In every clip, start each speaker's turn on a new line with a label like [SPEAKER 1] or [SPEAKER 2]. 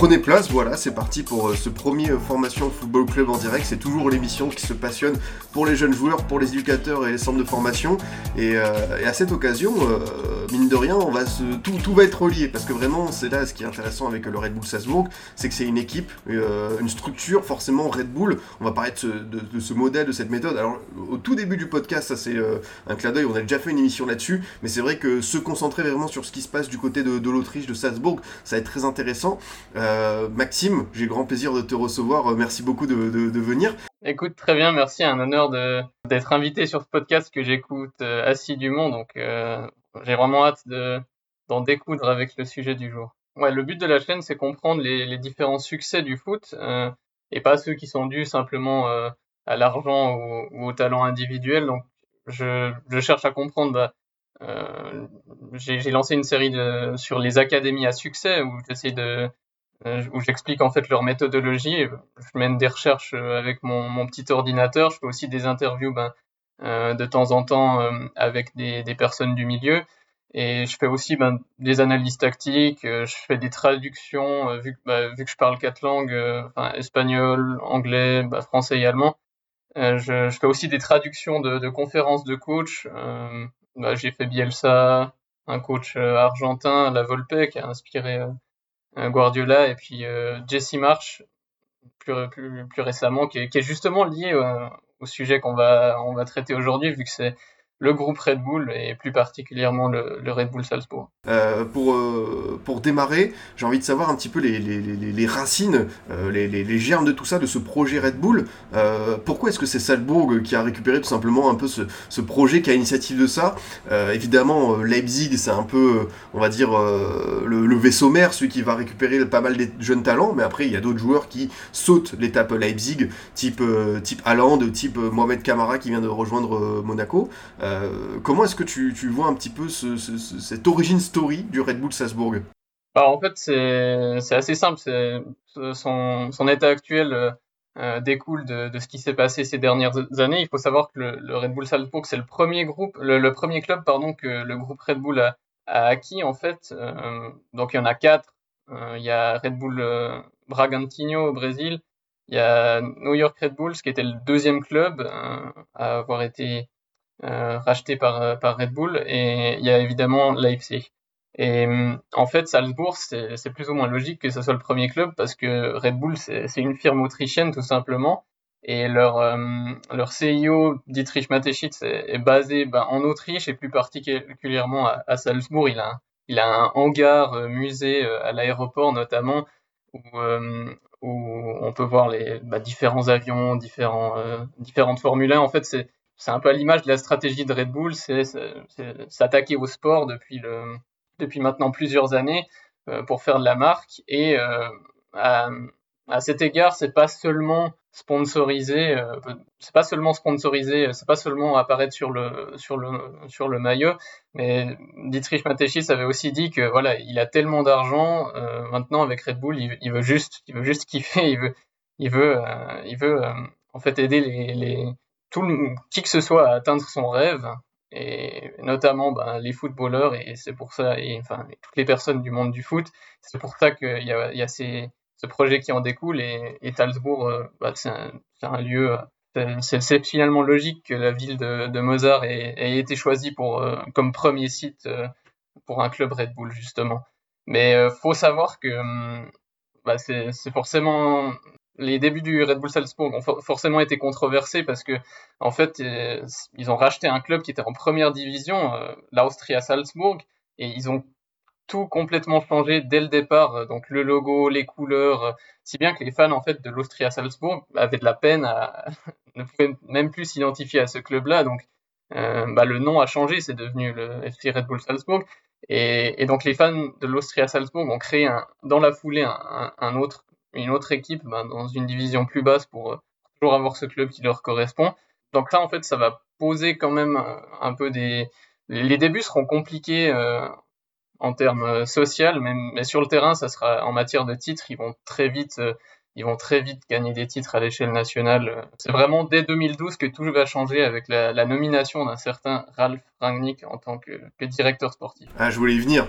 [SPEAKER 1] Prenez place, voilà, c'est parti pour euh, ce premier euh, Formation Football Club en direct. C'est toujours l'émission qui se passionne pour les jeunes joueurs, pour les éducateurs et les centres de formation. Et, euh, à cette occasion, mine de rien, on va se, tout, tout va être relié parce que vraiment, c'est là ce qui est intéressant avec le Red Bull Salzbourg, c'est que c'est une équipe, euh, une structure, forcément Red Bull. On va parler de ce, modèle, de cette méthode. Alors, au tout début du podcast, ça c'est euh, un clin d'œil, on a déjà fait une émission là-dessus, mais c'est vrai que se concentrer vraiment sur ce qui se passe du côté de, l'Autriche, de Salzbourg, ça va être très intéressant. Euh, Maxime, j'ai grand plaisir de te recevoir. Merci beaucoup de, venir.
[SPEAKER 2] Écoute, très bien, merci. Un honneur d'être invité sur ce podcast que j'écoute assidûment. Donc, j'ai vraiment hâte de d'en découdre avec le sujet du jour. Ouais, le but de la chaîne, c'est comprendre les, différents succès du foot euh, et pas ceux qui sont dus simplement euh, à l'argent ou, au talent individuel. Donc, je, cherche à comprendre. bah, euh, j'ai lancé une série sur les académies à succès où j'essaie de où j'explique en fait leur méthodologie. Je mène des recherches avec mon, mon petit ordinateur. Je fais aussi des interviews ben, de temps en temps euh, avec des, personnes du milieu. Et je fais aussi ben, des analyses tactiques, euh, je fais des traductions, euh, vu, que, bah, vu que je parle quatre langues, euh, espagnol, anglais, bah, français et allemand. Euh, je, fais aussi des traductions de, conférences de coach. Euh, bah, J'ai fait Bielsa, un coach euh, argentin, La Volpe, qui a inspiré euh, euh, Guardiola, et puis euh, Jesse March, plus, plus, plus récemment, qui est, qui est justement lié euh, au sujet qu'on va, on va traiter aujourd'hui, vu que c'est le groupe Red Bull et plus particulièrement le, Red Bull Salzbourg.
[SPEAKER 1] Euh, pour, euh, pour démarrer, j'ai envie de savoir un petit peu les, les, les, racines, euh, les, germes de tout ça, de ce projet Red Bull. Pourquoi est-ce que c'est Salzbourg qui a récupéré tout simplement un peu ce, ce projet, qui a l'initiative de ça? Évidemment, Leipzig, c'est un peu, on va dire, le, le vaisseau mère, celui qui va récupérer pas mal des jeunes talents, mais après, il y a d'autres joueurs qui sautent l'étape Leipzig, type, type type Mohamed Kamara qui vient de rejoindre Monaco. Comment est-ce que tu, tu vois un petit peu ce, ce, ce- cette origin story du Red Bull Salzbourg?
[SPEAKER 2] Alors en fait, c'est assez simple. Son, son état actuel euh, euh, découle de, de ce qui s'est passé ces dernières années. Il faut savoir que le, Red Bull Salzbourg, c'est le premier groupe, le, premier club pardon que le groupe Red Bull a, acquis en fait. Euh, donc il y en a quatre. Euh, il y a Red Bull euh, Bragantino au Brésil. Il y a New York Red Bulls qui était le deuxième club euh, à avoir été euh, racheté par, par Red Bull. Et il y a évidemment Leipzig. Et euh, en fait, Salzbourg, c'est plus ou moins logique que ce soit le premier club parce que Red Bull, c'est une firme autrichienne tout simplement. Et leur, euh, leur CIO, Dietrich Mateschitz, est, basé ben, en Autriche et plus particulièrement à, Salzbourg. Il a, il a un hangar euh, musée euh, à l'aéroport notamment où, euh, où on peut voir les bah, différents avions, différents, euh, différentes Formule 1. En fait, c'est c'est un peu à l'image de la stratégie de Red Bull, c'est s'attaquer au sport depuis maintenant plusieurs années euh, pour faire de la marque. Et euh, à, cet égard c'est pas seulement sponsorisé euh, c'est pas seulement sponsorisé c'est pas seulement apparaître sur le maillot mais Dietrich Mateschitz avait aussi dit que voilà il a tellement d'argent maintenant avec Red Bull il, veut juste il veut juste kiffer il veut il veut il veut en fait aider les tout le, qui que ce soit à atteindre son rêve et notamment ben, les footballeurs et c'est pour ça et enfin toutes les personnes du monde du foot c'est pour ça qu'il y a, y a ces, ce projet qui en découle et, et Salzbourg euh, bah, c'est un, un lieu c'est finalement logique que la ville de, de Mozart ait, ait été choisie pour euh, comme premier site euh, pour un club Red Bull justement. Mais euh, faut savoir que c'est c'est forcément les débuts du Red Bull Salzbourg ont for- forcément été controversés parce que en fait, euh, ils ont racheté un club qui était en première division, euh, l'Austria Salzbourg, et ils ont tout complètement changé dès le départ. Donc le logo, les couleurs, si bien que les fans en fait de l'Austria Salzbourg avaient de la peine à ne pouvaient même plus s'identifier à ce club-là. Donc euh, bah, le nom a changé, c'est devenu le FC Red Bull Salzbourg. Et, donc les fans de l'Austria Salzbourg ont créé un, dans la foulée un- un autre, une autre équipe bah, dans une division plus basse pour euh, toujours avoir ce club qui leur correspond. Donc là, en fait, ça va poser quand même un peu des. Les débuts seront compliqués en termes social, mais, mais, sur le terrain, ça sera en matière de titres, ils vont très vite ils vont très vite gagner des titres à l'échelle nationale. C'est vraiment dès 2012 que tout va changer avec la, nomination d'un certain Ralph Rangnick en tant que, directeur sportif.
[SPEAKER 1] Ah, je voulais y venir.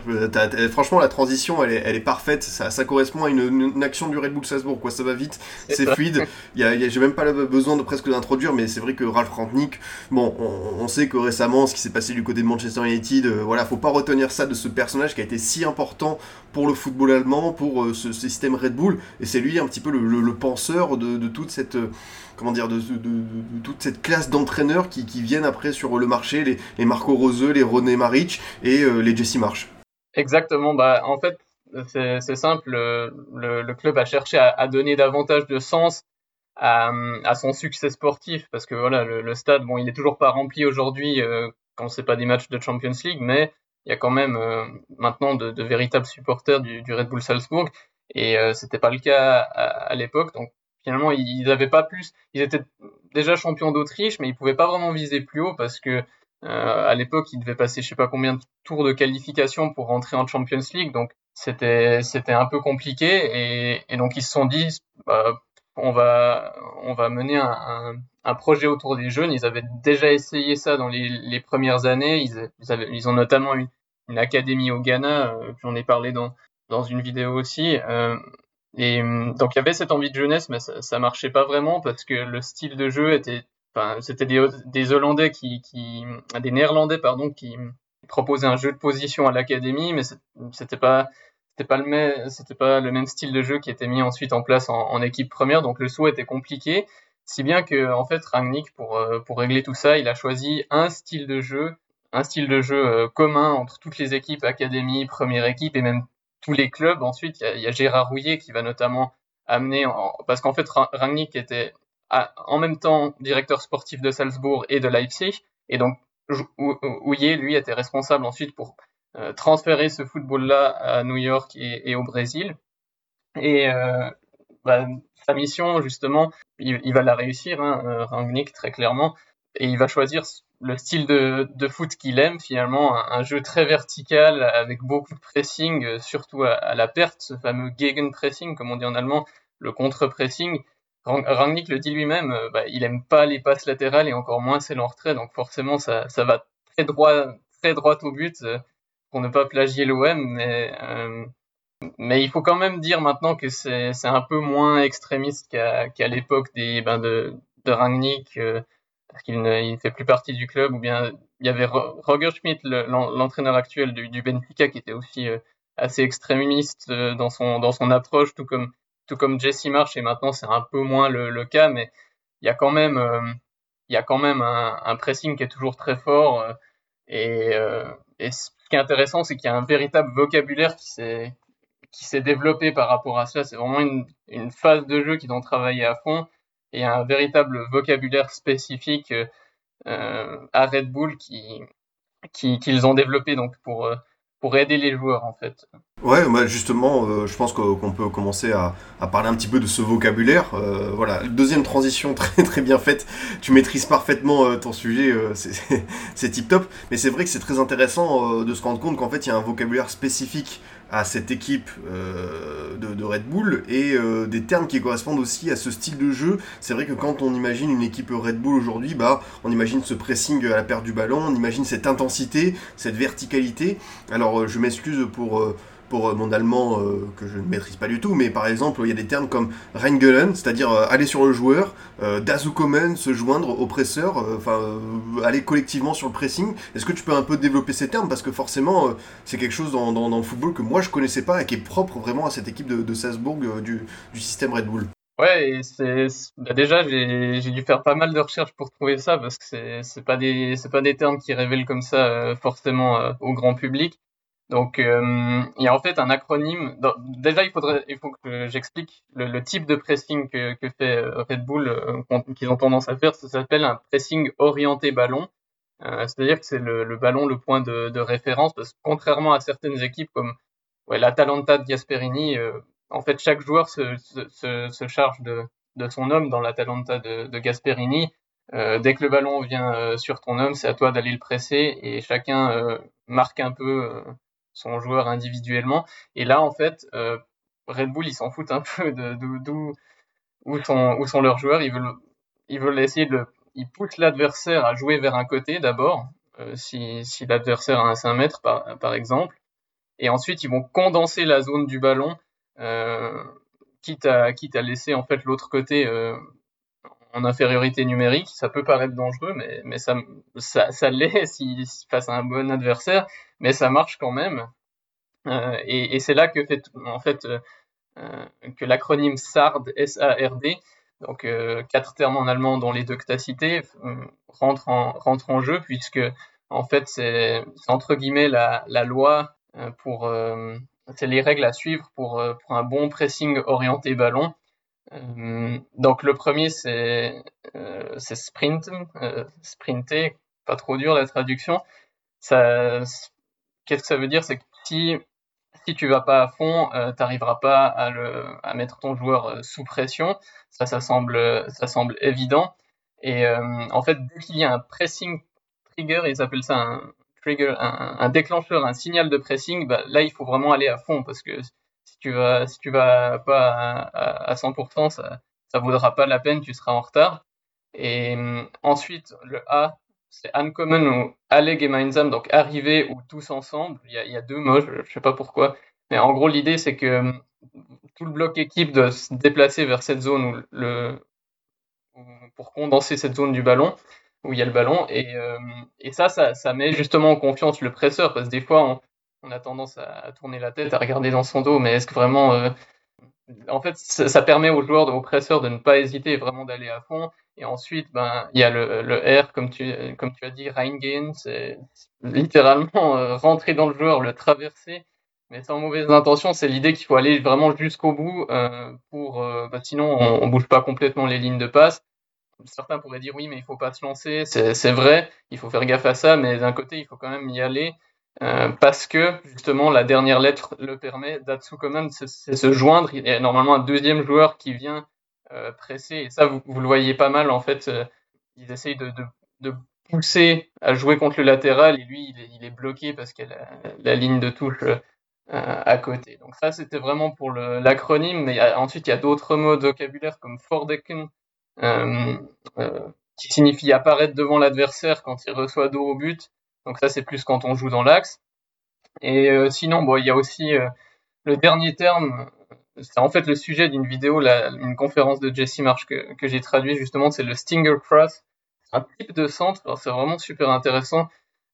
[SPEAKER 1] Franchement, la transition, elle est, elle est parfaite. Ça, ça, correspond à une, action du Red Bull Salzbourg. Quoi. Ça va vite, c'est fluide. Il y a, J'ai même pas besoin de presque d'introduire, mais c'est vrai que Ralph Rangnick, bon, on, sait que récemment, ce qui s'est passé du côté de Manchester United, euh, voilà, faut pas retenir ça de ce personnage qui a été si important pour le football allemand, pour euh, ce, système Red Bull. Et c'est lui un petit peu le, penseur de, toute cette euh, comment dire de, toute cette classe d'entraîneurs qui, viennent après sur le marché, les, Marco Roseux, les René Maric et euh, les Jesse Marsh.
[SPEAKER 2] Exactement. Bah en fait c'est simple. Le, club a cherché à, donner davantage de sens à, son succès sportif parce que voilà le, stade bon il est toujours pas rempli aujourd'hui quand c'est pas des matchs de Champions League mais il y a quand même euh, maintenant de, de, véritables supporters du, du, Red Bull Salzbourg et euh, c'était pas le cas à, l'époque. Donc finalement, ils n'avaient pas plus. Ils étaient déjà champions d'Autriche, mais ils pouvaient pas vraiment viser plus haut parce que euh, à l'époque, ils devaient passer je sais pas combien de tours de qualification pour rentrer en Champions League. Donc c'était c'était un peu compliqué et, et, donc ils se sont dit bah, on va on va mener un, un, un, projet autour des jeunes. Ils avaient déjà essayé ça dans les, les premières années. Ils, ils, avaient, ils, ont notamment eu une académie au Ghana, euh, j'en ai parlé dans dans une vidéo aussi. Euh, et hum, donc il y avait cette envie de jeunesse, mais ça, ça marchait pas vraiment parce que le style de jeu était, enfin c'était des, Hollandais qui, des Néerlandais pardon, qui proposaient un jeu de position à l'académie, mais c'était pas c'était pas le même c'était pas le même style de jeu qui était mis ensuite en place en, équipe première donc le saut était compliqué si bien que en fait Rangnick pour euh, pour régler tout ça il a choisi un style de jeu un style de jeu euh, commun entre toutes les équipes académie première équipe et même tous les clubs. Ensuite il y a, Gérard Rouillet qui va notamment amener parce qu'en fait Rangnick était en même temps directeur sportif de Salzbourg et de Leipzig. Et donc Rouillet lui était responsable ensuite pour euh, transférer ce football-là à New York et, au Brésil. Et euh, bah, sa mission, justement, il, va la réussir, hein, euh, Rangnick, très clairement, et il va choisir le style de, de foot qu'il aime, finalement, un, jeu très vertical, avec beaucoup de pressing, surtout à, la perte, ce fameux Gegenpressing, comme on dit en allemand, le contre-pressing. Rangnick le dit lui-même, bah, il aime pas les passes latérales et encore moins celles en retrait, donc forcément ça, ça va très droit, très droit au but pour ne pas plagier l'OM, mais, euh, mais il faut quand même dire maintenant que c'est un peu moins extrémiste qu'à l'époque des ben de, de Rangnick, euh, parce qu'il ne, fait plus partie du club, ou bien il y avait Roger Schmidt, l'entraîneur actuel du, Benfica, qui était aussi euh, assez extrémiste euh, dans son dans son approche, tout comme tout comme Jesse Marsh, et maintenant c'est un peu moins le, cas, mais il y a quand même il y a quand même un, pressing qui est toujours très fort et, et qui est intéressant, c'est qu'il y a un véritable vocabulaire qui s'est qui s'est développé par rapport à ça. C'est vraiment une, une, phase de jeu qu'ils ont travaillé à fond et un véritable vocabulaire spécifique euh, à Red Bull qui qu'ils ont développé donc pour euh, pour aider les joueurs en fait.
[SPEAKER 1] Ouais, bah justement, euh, je pense qu'on peut commencer à, à, parler un petit peu de ce vocabulaire. Euh, voilà, deuxième transition très très bien faite. Tu maîtrises parfaitement euh, ton sujet, c'est tip top. Mais c'est vrai que c'est très intéressant de se rendre compte qu'en fait il y a un vocabulaire spécifique à cette équipe euh, de, Red Bull et euh, des termes qui correspondent aussi à ce style de jeu. C'est vrai que quand on imagine une équipe Red Bull aujourd'hui, bah, on imagine ce pressing à la perte du ballon, on imagine cette intensité, cette verticalité. Alors euh, je m'excuse pour pour euh, mon allemand euh, que je ne maîtrise pas du tout, mais par exemple, il y a des termes comme Reingelen, c'est-à-dire euh, aller sur le joueur, Dazukomen, se joindre au presseur, enfin, aller collectivement sur le pressing. Est-ce que tu peux un peu développer ces termes? Parce que forcément, c'est quelque chose dans, le football que moi je connaissais pas et qui est propre vraiment à cette équipe de, Salzbourg du, système Red Bull.
[SPEAKER 2] Ouais, bah déjà j'ai dû faire pas mal de recherches pour trouver ça parce que c'est c'est pas des pas des termes qui révèlent comme ça forcément au grand public. Donc, euh, il y a en fait un acronyme. déjà, il faudrait, il faut que j'explique le, type de pressing que, que fait euh, Red Bull, euh, qu'ils ont tendance à faire. Ça s'appelle un pressing orienté ballon. Euh, C'est-à-dire que c'est le, le, ballon le point de, de, référence, parce que contrairement à certaines équipes comme ouais, l'Atalanta de Gasperini, euh, en fait, chaque joueur se, se, se charge de, de, son homme dans l'Atalanta de, de Gasperini. dès que le ballon vient sur ton homme, c'est à toi d'aller le presser et chacun marque un peu son joueur individuellement. Et là, en fait, Red Bull, ils s'en foutent un peu de d'où où sont, où sont leurs joueurs. Ils veulent, ils veulent essayer de, ils poussent l'adversaire à jouer vers un côté d'abord, euh, si, si l'adversaire a un 5 mètres par, par exemple, et ensuite ils vont condenser la zone du ballon, euh, quitte à quitte à laisser en fait l'autre côté euh, en infériorité numérique. Ça peut paraître dangereux, mais mais ça ça, l'est si, face à un bon adversaire, mais ça marche quand même. Euh, et, c'est là que fait en fait euh, que l'acronyme SARD, S-A-R-D, donc euh, quatre termes en allemand dont les deux que tu as cités, euh, rentrent en, rentrent en jeu puisque en fait c'est entre guillemets la, la loi pour c'est les règles à suivre pour, pour un bon pressing orienté ballon. Donc le premier c'est c'est sprint, sprinter, pas trop dur la traduction. Qu'est-ce que ça veut dire? C'est que si si tu vas pas à fond, euh, tu n'arriveras pas à, mettre ton joueur euh, sous pression. Ça, ça semble, ça semble évident. Et euh, en fait, dès qu'il y a un pressing trigger, ils appellent ça un trigger, un, déclencheur, un signal de pressing, bah, là, il faut vraiment aller à fond parce que si tu vas, si tu vas pas à, à, 100%, ça, ça vaudra pas la peine, tu seras en retard. Et ensuite, le A, c'est uncommon ou aller gemeinsam, donc arriver ou tous ensemble. Il y a, deux mots, je, ne sais pas pourquoi. Mais en gros, l'idée, c'est que euh, tout le bloc équipe doit se déplacer vers cette zone où le, pour condenser cette zone du ballon, où il y a le ballon. Et, euh, ça, ça, met justement en confiance le presseur, parce que des fois, on, on a tendance à, tourner la tête, à regarder dans son dos, mais est-ce que vraiment... Euh, en fait, ça, ça, permet aux joueurs, aux presseurs de ne pas hésiter, vraiment d'aller à fond. Et ensuite, ben, il y a le, le R, comme tu, comme tu as dit, reingehen, c'est littéralement euh, rentrer dans le joueur, le traverser, mais sans mauvaise intention. C'est l'idée qu'il faut aller vraiment jusqu'au bout euh, pour, bah, sinon on, on bouge pas complètement les lignes de passe. Certains pourraient dire oui, mais il faut pas se lancer. C'est vrai, il faut faire gaffe à ça, mais d'un côté, il faut quand même y aller. Euh, parce que justement la dernière lettre le permet. Datsu Command, c'est se joindre. Il y a normalement un deuxième joueur qui vient euh, pressé. Et ça, vous, le voyez pas mal, en fait. Euh, ils essayent de, pousser à jouer contre le latéral et lui, il est, bloqué parce qu'il a la, ligne de touche à côté. Donc ça, c'était vraiment pour l'acronyme. Mais ensuite, il y a d'autres mots de vocabulaire comme Fordecken, qui signifie apparaître devant l'adversaire quand il reçoit dos au but. Donc ça, c'est plus quand on joue dans l'axe. Et sinon, bon, il y a aussi le dernier terme c'est en fait le sujet d'une vidéo, la, une conférence de Jesse Marsh que, que j'ai traduit justement, c'est le Stinger Cross. C'est un type de centre, c'est vraiment super intéressant.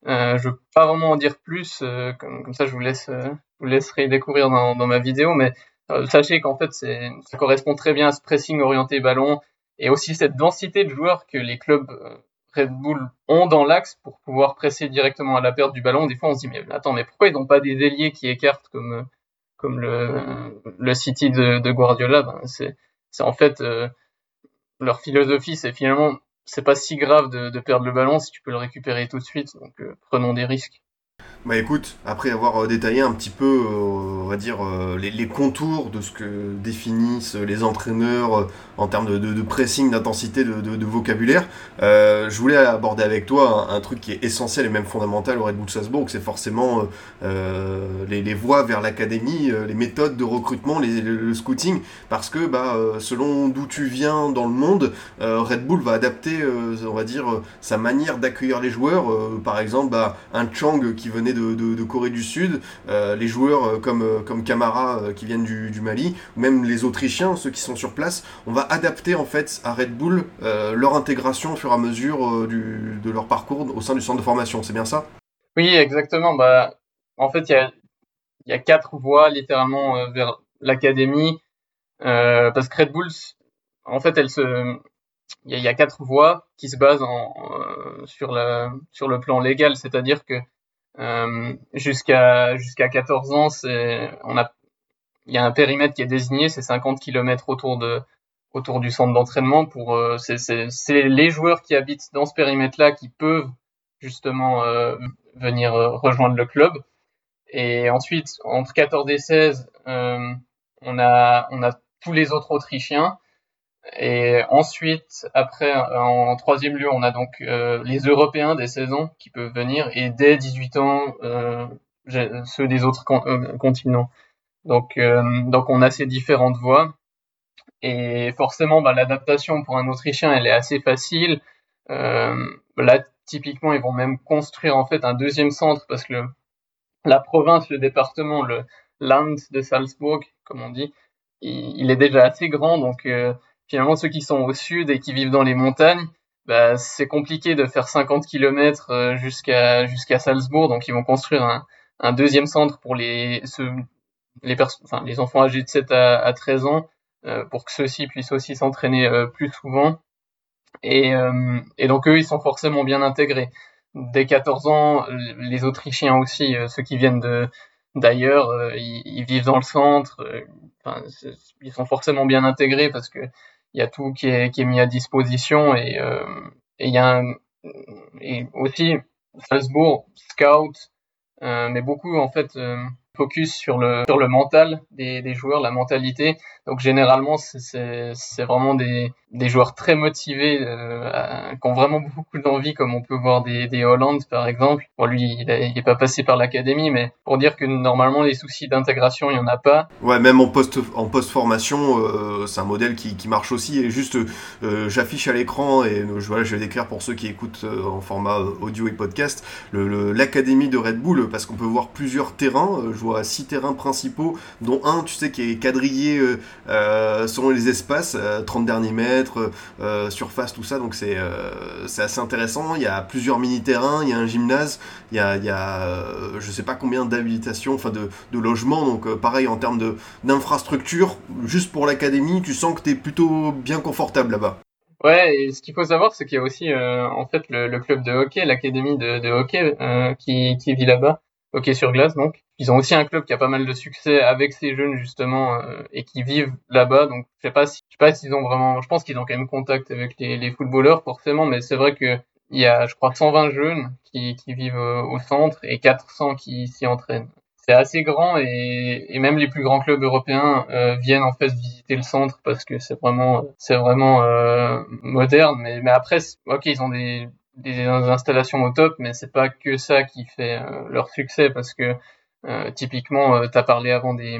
[SPEAKER 2] Euh, je veux pas vraiment en dire plus, euh, comme, comme, ça je vous laisse, euh, vous laisserai découvrir dans, dans ma vidéo, mais euh, sachez qu'en fait c'est, ça correspond très bien à ce pressing orienté ballon et aussi cette densité de joueurs que les clubs euh, Red Bull ont dans l'axe pour pouvoir presser directement à la perte du ballon. Des fois on se dit mais attends mais pourquoi ils n'ont pas des ailiers qui écartent comme comme le, le City de, Guardiola, ben c'est en fait euh, leur philosophie, c'est finalement c'est pas si grave de, de, perdre le ballon si tu peux le récupérer tout de suite, donc euh, prenons des risques.
[SPEAKER 1] Bah écoute, après avoir euh, détaillé un petit peu, euh, on va dire, euh, les, contours de ce que définissent les entraîneurs en termes de, pressing, d'intensité, de, vocabulaire, je voulais aborder avec toi un, truc qui est essentiel et même fondamental au Red Bull Salzbourg, c'est forcément les, voies vers l'académie, les méthodes de recrutement, les, le, scouting, parce que bah, selon d'où tu viens dans le monde, Red Bull va adapter, on va dire, sa manière d'accueillir les joueurs. par exemple, bah, un Chang qui venait de, Corée du Sud, euh, les joueurs euh, comme, euh, comme Camara qui viennent du, Mali, même les Autrichiens, ceux qui sont sur place, on va adapter en fait à Red Bull leur intégration au fur et à mesure du, de leur parcours au sein du centre de formation. C'est bien ça?
[SPEAKER 2] Oui, exactement. Bah, en fait, il y a, y a, quatre voies littéralement vers l'académie. parce que Red Bull, en fait, elle se, il y, a quatre voies qui se basent en, sur, la, sur le plan légal, c'est-à-dire que jusqu'à jusqu'à 14 ans, c'est on a il y a un périmètre qui est désigné, c'est 50 km autour de autour du centre d'entraînement pour euh, c'est les joueurs qui habitent dans ce périmètre-là qui peuvent justement euh, venir euh, rejoindre le club. Et ensuite, entre 14 et 16, euh, on a on a tous les autres Autrichiens. Et ensuite, après, en troisième lieu, on a donc euh, les Européens des saisons qui peuvent venir et dès 18 ans, euh, ceux des autres euh, continents. Donc, donc on a ces différentes voies. Et forcément, bah, l'adaptation pour un Autrichien, elle est assez facile. là, typiquement, ils vont même construire en fait un deuxième centre parce que la province, le département, le Land de Salzbourg, comme on dit, il, est déjà assez grand. Donc, finalement, ceux qui sont au sud et qui vivent dans les montagnes, bah, c'est compliqué de faire 50 km euh, jusqu'à jusqu'à Salzbourg. Donc, ils vont construire un, un deuxième centre pour les ceux, les, enfin, les enfants âgés de 7 à, à 13 ans euh, pour que ceux-ci puissent aussi s'entraîner euh, plus souvent. Et, et donc, eux, ils sont forcément bien intégrés. Dès 14 ans, les Autrichiens aussi, ceux qui viennent de d'ailleurs, ils, ils, vivent dans le centre. Enfin, ils sont forcément bien intégrés parce que il y a tout qui est, qui est mis à disposition et euh, il y a un, et aussi Salzbourg scout euh, mais beaucoup en fait euh, focus sur le sur le mental des, des joueurs, la mentalité. Donc généralement c'est vraiment des, des joueurs très motivés, euh, qui ont vraiment beaucoup d'envie, comme on peut voir des, des Hollands par exemple. Bon lui il, n'est pas passé par l'académie, mais pour dire que normalement les soucis d'intégration il y en a pas.
[SPEAKER 1] Ouais même en post en post formation euh, c'est un modèle qui, qui marche aussi et juste euh, j'affiche à l'écran et voilà je vais décrire pour ceux qui écoutent en format audio et podcast l'académie de Red Bull parce qu'on peut voir plusieurs terrains. je vois six terrains principaux, dont un, tu sais, qui est quadrillé euh, euh selon les espaces, 30 euh, derniers mètres, euh, surface, tout ça. Donc c'est c'est assez intéressant. Il y a plusieurs mini-terrains, il y a un gymnase, il y a, il y je sais pas combien d'habilitations, enfin de, logements. Donc pareil en termes d'infrastructure, juste pour l'académie, tu sens que tu es plutôt bien confortable là-bas.
[SPEAKER 2] Ouais, et ce qu'il faut savoir, c'est qu'il y a aussi en fait le, club de hockey, l'académie de, hockey qui vit là-bas, hockey sur glace donc. Ils ont aussi un club qui a pas mal de succès avec ces jeunes justement euh, et qui vivent là-bas. Donc je sais pas si je sais pas s'ils ont vraiment. Je pense qu'ils ont quand même contact avec les, les footballeurs forcément, mais c'est vrai que il y a je crois 120 jeunes qui, qui vivent euh, au centre et 400 qui s'y entraînent. C'est assez grand et, et, même les plus grands clubs européens euh, viennent en fait visiter le centre parce que c'est vraiment c'est vraiment moderne. Mais, mais après ok ils ont des des installations au top, mais c'est pas que ça qui fait leur succès parce que euh, typiquement, euh, tu as parlé avant des,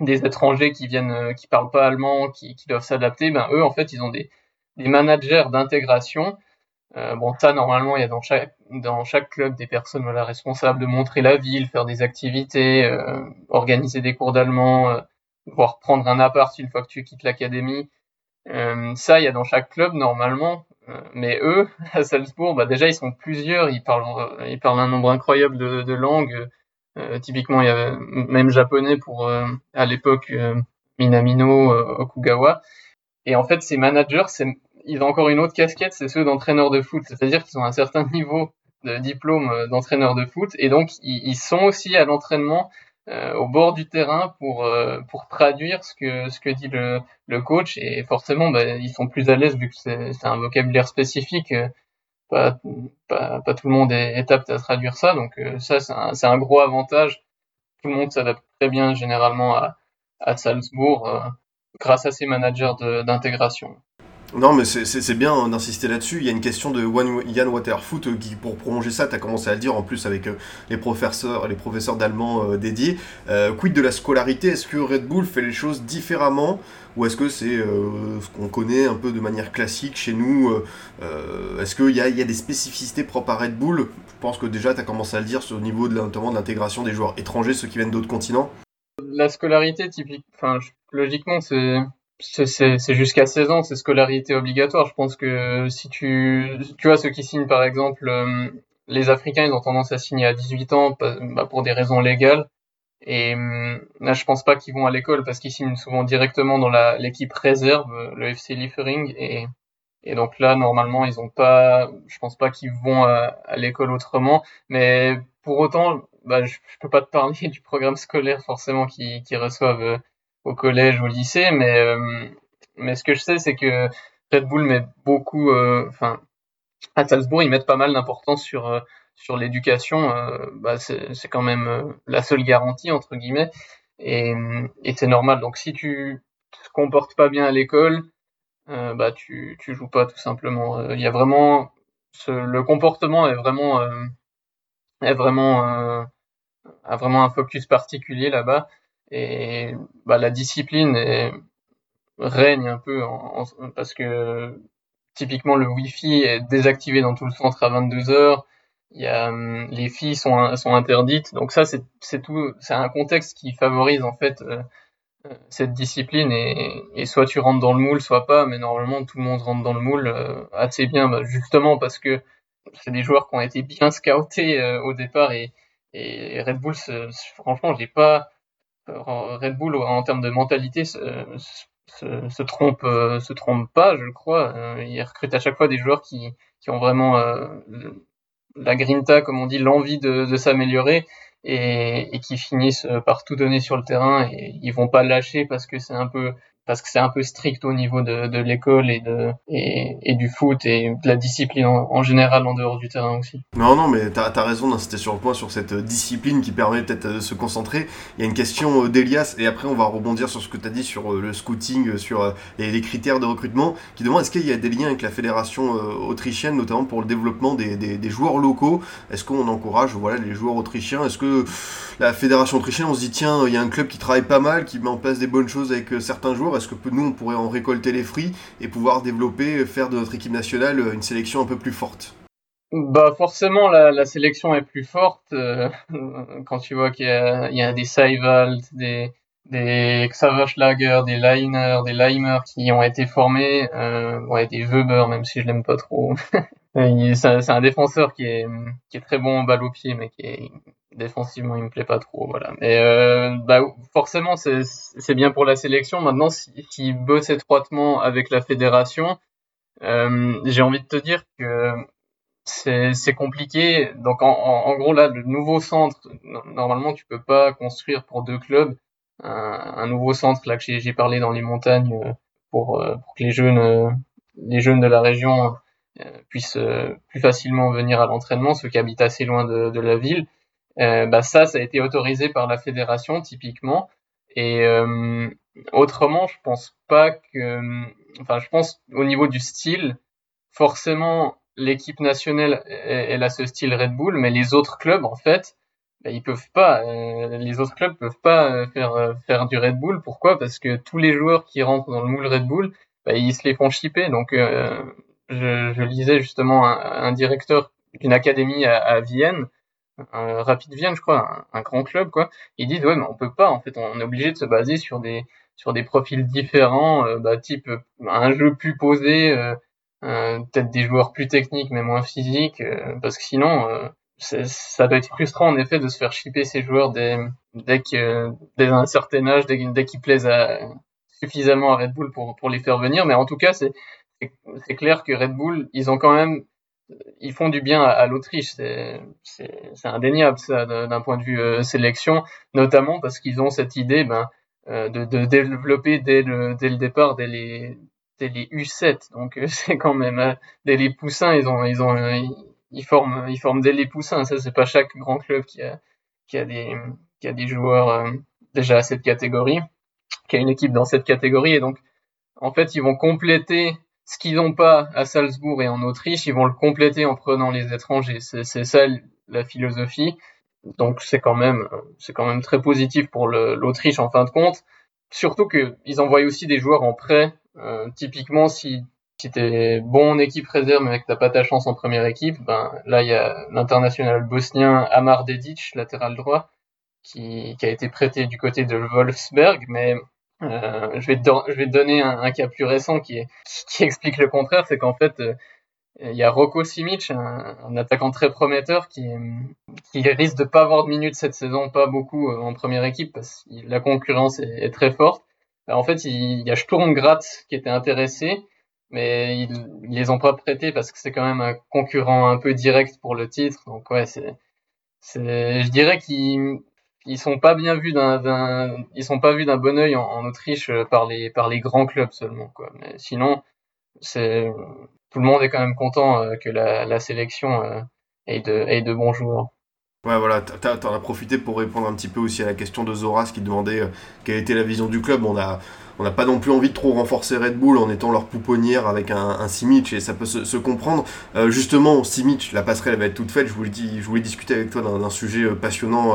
[SPEAKER 2] des étrangers qui viennent, euh, qui parlent pas allemand, qui, qui doivent s'adapter. Ben eux, en fait, ils ont des, des managers d'intégration. bon, ça, normalement, il y a dans chaque, dans chaque club des personnes voilà, responsables de montrer la ville, faire des activités, organiser des cours d'allemand, voire prendre un appart une fois que tu quittes l'académie. Euh, ça, il y a dans chaque club normalement. Mais eux, à Salzbourg, bah déjà, ils sont plusieurs. Ils parlent, ils parlent un nombre incroyable de, de langues. Euh, typiquement, il y avait même japonais pour euh, à l'époque euh, Minamino, Okugawa. Et en fait, ces managers, ils ont encore une autre casquette, c'est ceux d'entraîneurs de foot. C'est-à-dire qu'ils ont un certain niveau de diplôme d'entraîneur de foot et donc ils, sont aussi à l'entraînement au bord du terrain pour pour traduire ce que ce que dit le, le coach et forcément bah, ils sont plus à l'aise vu que c'est un vocabulaire spécifique pas, pas, pas, tout le monde est, apte à traduire ça. Donc euh, ça, c'est un, un, gros avantage. Tout le monde s'adapte très bien généralement à, à Salzbourg euh, grâce à ces managers d'intégration.
[SPEAKER 1] Non, mais c'est bien d'insister là-dessus. Il y a une question de Yann Waterfoot euh, qui, pour prolonger ça, tu as commencé à le dire en plus avec les professeurs, les professeurs d'allemand dédiés. quid de la scolarité? Est-ce que Red Bull fait les choses différemment? Ou est-ce que c'est euh, ce qu'on connaît un peu de manière classique chez nous euh, euh, Est-ce qu'il y y a, des spécificités propres à Red Bull? Je pense que déjà tu as commencé à le dire le niveau de, de l'intégration des joueurs étrangers, ceux qui viennent d'autres continents.
[SPEAKER 2] La scolarité, typique, enfin, logiquement, c'est c'est jusqu'à 16 ans, c'est scolarité obligatoire. Je pense que si tu, tu vois, ceux qui signent par exemple, les Africains, ils ont tendance à signer à 18 ans bah, pour des raisons légales. Et hum, là, je pense pas qu'ils vont à l'école parce qu'ils signent souvent directement dans l'équipe réserve, le FC Liefering. Et, et donc là, normalement, ils ont pas, je pense pas qu'ils vont à, l'école autrement. Mais pour autant, bah, je, je, peux pas te parler du programme scolaire forcément qu'ils qui reçoivent euh, au collège, au lycée. Mais, hum, mais ce que je sais, c'est que Red Bull met beaucoup, euh, enfin, à Salzbourg, ils mettent pas mal d'importance sur euh, sur l'éducation, euh, bah, c'est quand même euh, la seule garantie entre guillemets, et, et c'est normal. Donc si tu te comportes pas bien à l'école, bah tu tu joues pas tout simplement. Il y a vraiment le comportement est vraiment est vraiment a vraiment un focus particulier là-bas et bah, la discipline est, règne un peu parce que typiquement le Wi-Fi est désactivé dans tout le centre à 22 heures. Il y a, hum, les filles sont, sont interdites. Donc ça, c'est tout, c'est un contexte qui favorise en fait euh, euh, cette discipline et, et, soit tu rentres dans le moule, soit pas. Mais normalement, tout le monde rentre dans le moule euh, assez bien, bah, justement parce que c'est des joueurs qui ont été bien scoutés au départ et, et Red Bull, franchement, j'ai pas Red Bull en termes de mentalité se, euh, trompe pas, je crois. Euh, il recrute à chaque fois des joueurs qui, ont vraiment euh, la grinta, comme on dit, l'envie de, de s'améliorer et, et, qui finissent par tout donner sur le terrain et ils vont pas lâcher parce que c'est un peu parce que c'est un peu strict au niveau de, l'école et, et, du foot et de la discipline en, général en dehors du terrain aussi.
[SPEAKER 1] Non, non, mais tu as, raison d'insister sur le point, sur cette discipline qui permet peut-être de se concentrer. Il y a une question euh, d'Elias, et après on va rebondir sur ce que tu as dit sur euh, le scouting, euh, sur les, critères de recrutement, qui demande est-ce qu'il y a des liens avec la fédération autrichienne, notamment pour le développement des, des, des joueurs locaux? Est-ce qu'on encourage voilà, les joueurs autrichiens? Est-ce que la fédération autrichienne, on se dit tiens, il y a un club qui travaille pas mal, qui met en place des bonnes choses avec certains joueurs? Est-ce que nous, on pourrait en récolter les fruits et pouvoir développer, faire de notre équipe nationale une sélection un peu plus forte
[SPEAKER 2] bah forcément la, sélection est plus forte euh, quand tu vois qu'il y, a des Seiwald, des des Xaver des Liner, des Leimer qui ont été formés, euh, ouais, des Weber même si je l'aime pas trop. c'est un défenseur qui est très bon en balle au pied mais qui est défensivement il me plaît pas trop voilà. Mais euh, bah, forcément c'est bien pour la sélection. Maintenant s'il si, bosse étroitement avec la fédération euh, j'ai envie de te dire que c'est compliqué. Donc en, gros là le nouveau centre normalement tu peux pas construire pour deux clubs. Un, nouveau centre là que j'ai parlé dans les montagnes euh, pour, euh, pour que les jeunes les jeunes de la région puissent plus facilement venir à l'entraînement ceux qui habitent assez loin de, de la ville euh, bah ça, ça a été autorisé par la fédération typiquement. Et euh, autrement, je pense pas que, enfin, je pense au niveau du style, forcément, l'équipe nationale, elle, a ce style Red Bull, mais les autres clubs, en fait, bah, ils peuvent pas, euh, les autres clubs peuvent pas faire faire du Red Bull. Pourquoi? Parce que tous les joueurs qui rentrent dans le moule Red Bull, bah, ils se les font shipper. Donc, je, je, lisais justement un, un directeur d'une académie à, à Vienne un Rapid Vienne, je crois, un, grand club, quoi. Ils disent ouais, mais on peut pas. En fait, on est obligé de se baser sur des sur des profils différents, euh, bah, type euh, un jeu plus posé, euh, peut-être des joueurs plus techniques mais moins physiques, parce que sinon, ça doit être frustrant en effet de se faire shipper ces joueurs dès dès que dès un certain âge, dès, dès qu'ils plaisent à, suffisamment à Red Bull pour pour les faire venir. Mais en tout cas, c'est c'est clair que Red Bull, ils ont quand même ils font du bien à, l'Autriche, c'est indéniable ça d'un point de vue euh, sélection, notamment parce qu'ils ont cette idée ben, euh, de, de, développer dès le, dès le départ, dès les, dès les U7. Donc euh, c'est quand même dès les poussins, ils ont ils ont ils forment ils forment dès les poussins. Ça c'est pas chaque grand club qui a qui a des qui a des joueurs déjà à cette catégorie, qui a une équipe dans cette catégorie et donc en fait ils vont compléter ce qu'ils n'ont pas à Salzbourg et en Autriche, ils vont le compléter en prenant les étrangers. C'est ça la philosophie. Donc c'est quand même c'est quand même très positif pour l'Autriche en fin de compte. Surtout qu'ils envoient aussi des joueurs en prêt. Euh, typiquement, si si t'es bon en équipe réserve mais que t'as pas ta chance en première équipe, ben là il y a l'international bosnien Amar Dedic, latéral droit, qui, qui a été prêté du côté de Wolfsberg, mais euh, je, vais te, je vais donner un, un, cas plus récent qui, est, qui explique le contraire, c'est qu'en fait, euh, il y a Rocco Simic, un, un, attaquant très prometteur qui, qui risque de pas avoir de minutes cette saison, pas beaucoup euh, en première équipe parce que la concurrence est, est très forte. en fait, il, y a Sturm Graz qui était intéressé, mais ils, ils les ont pas prêtés parce que c'est quand même un concurrent un peu direct pour le titre. Donc ouais, c'est, je dirais qu'il ils sont pas bien vus d'un, ils sont pas vus d'un bon oeil en, Autriche euh, par les par les grands clubs seulement quoi. Sinon, c'est tout le monde est quand même content euh, que la, la sélection euh, ait de ait de bons joueurs.
[SPEAKER 1] Ouais, voilà, t'en as profité pour répondre un petit peu aussi à la question de Zoras qui demandait quelle était la vision du club. On a, on n'a pas non plus envie de trop renforcer Red Bull en étant leur pouponnière avec un, un Simic et ça peut se, comprendre. Euh, justement, Simic, la passerelle va être toute faite. Je voulais, je voulais discuter avec toi d'un sujet euh, passionnant,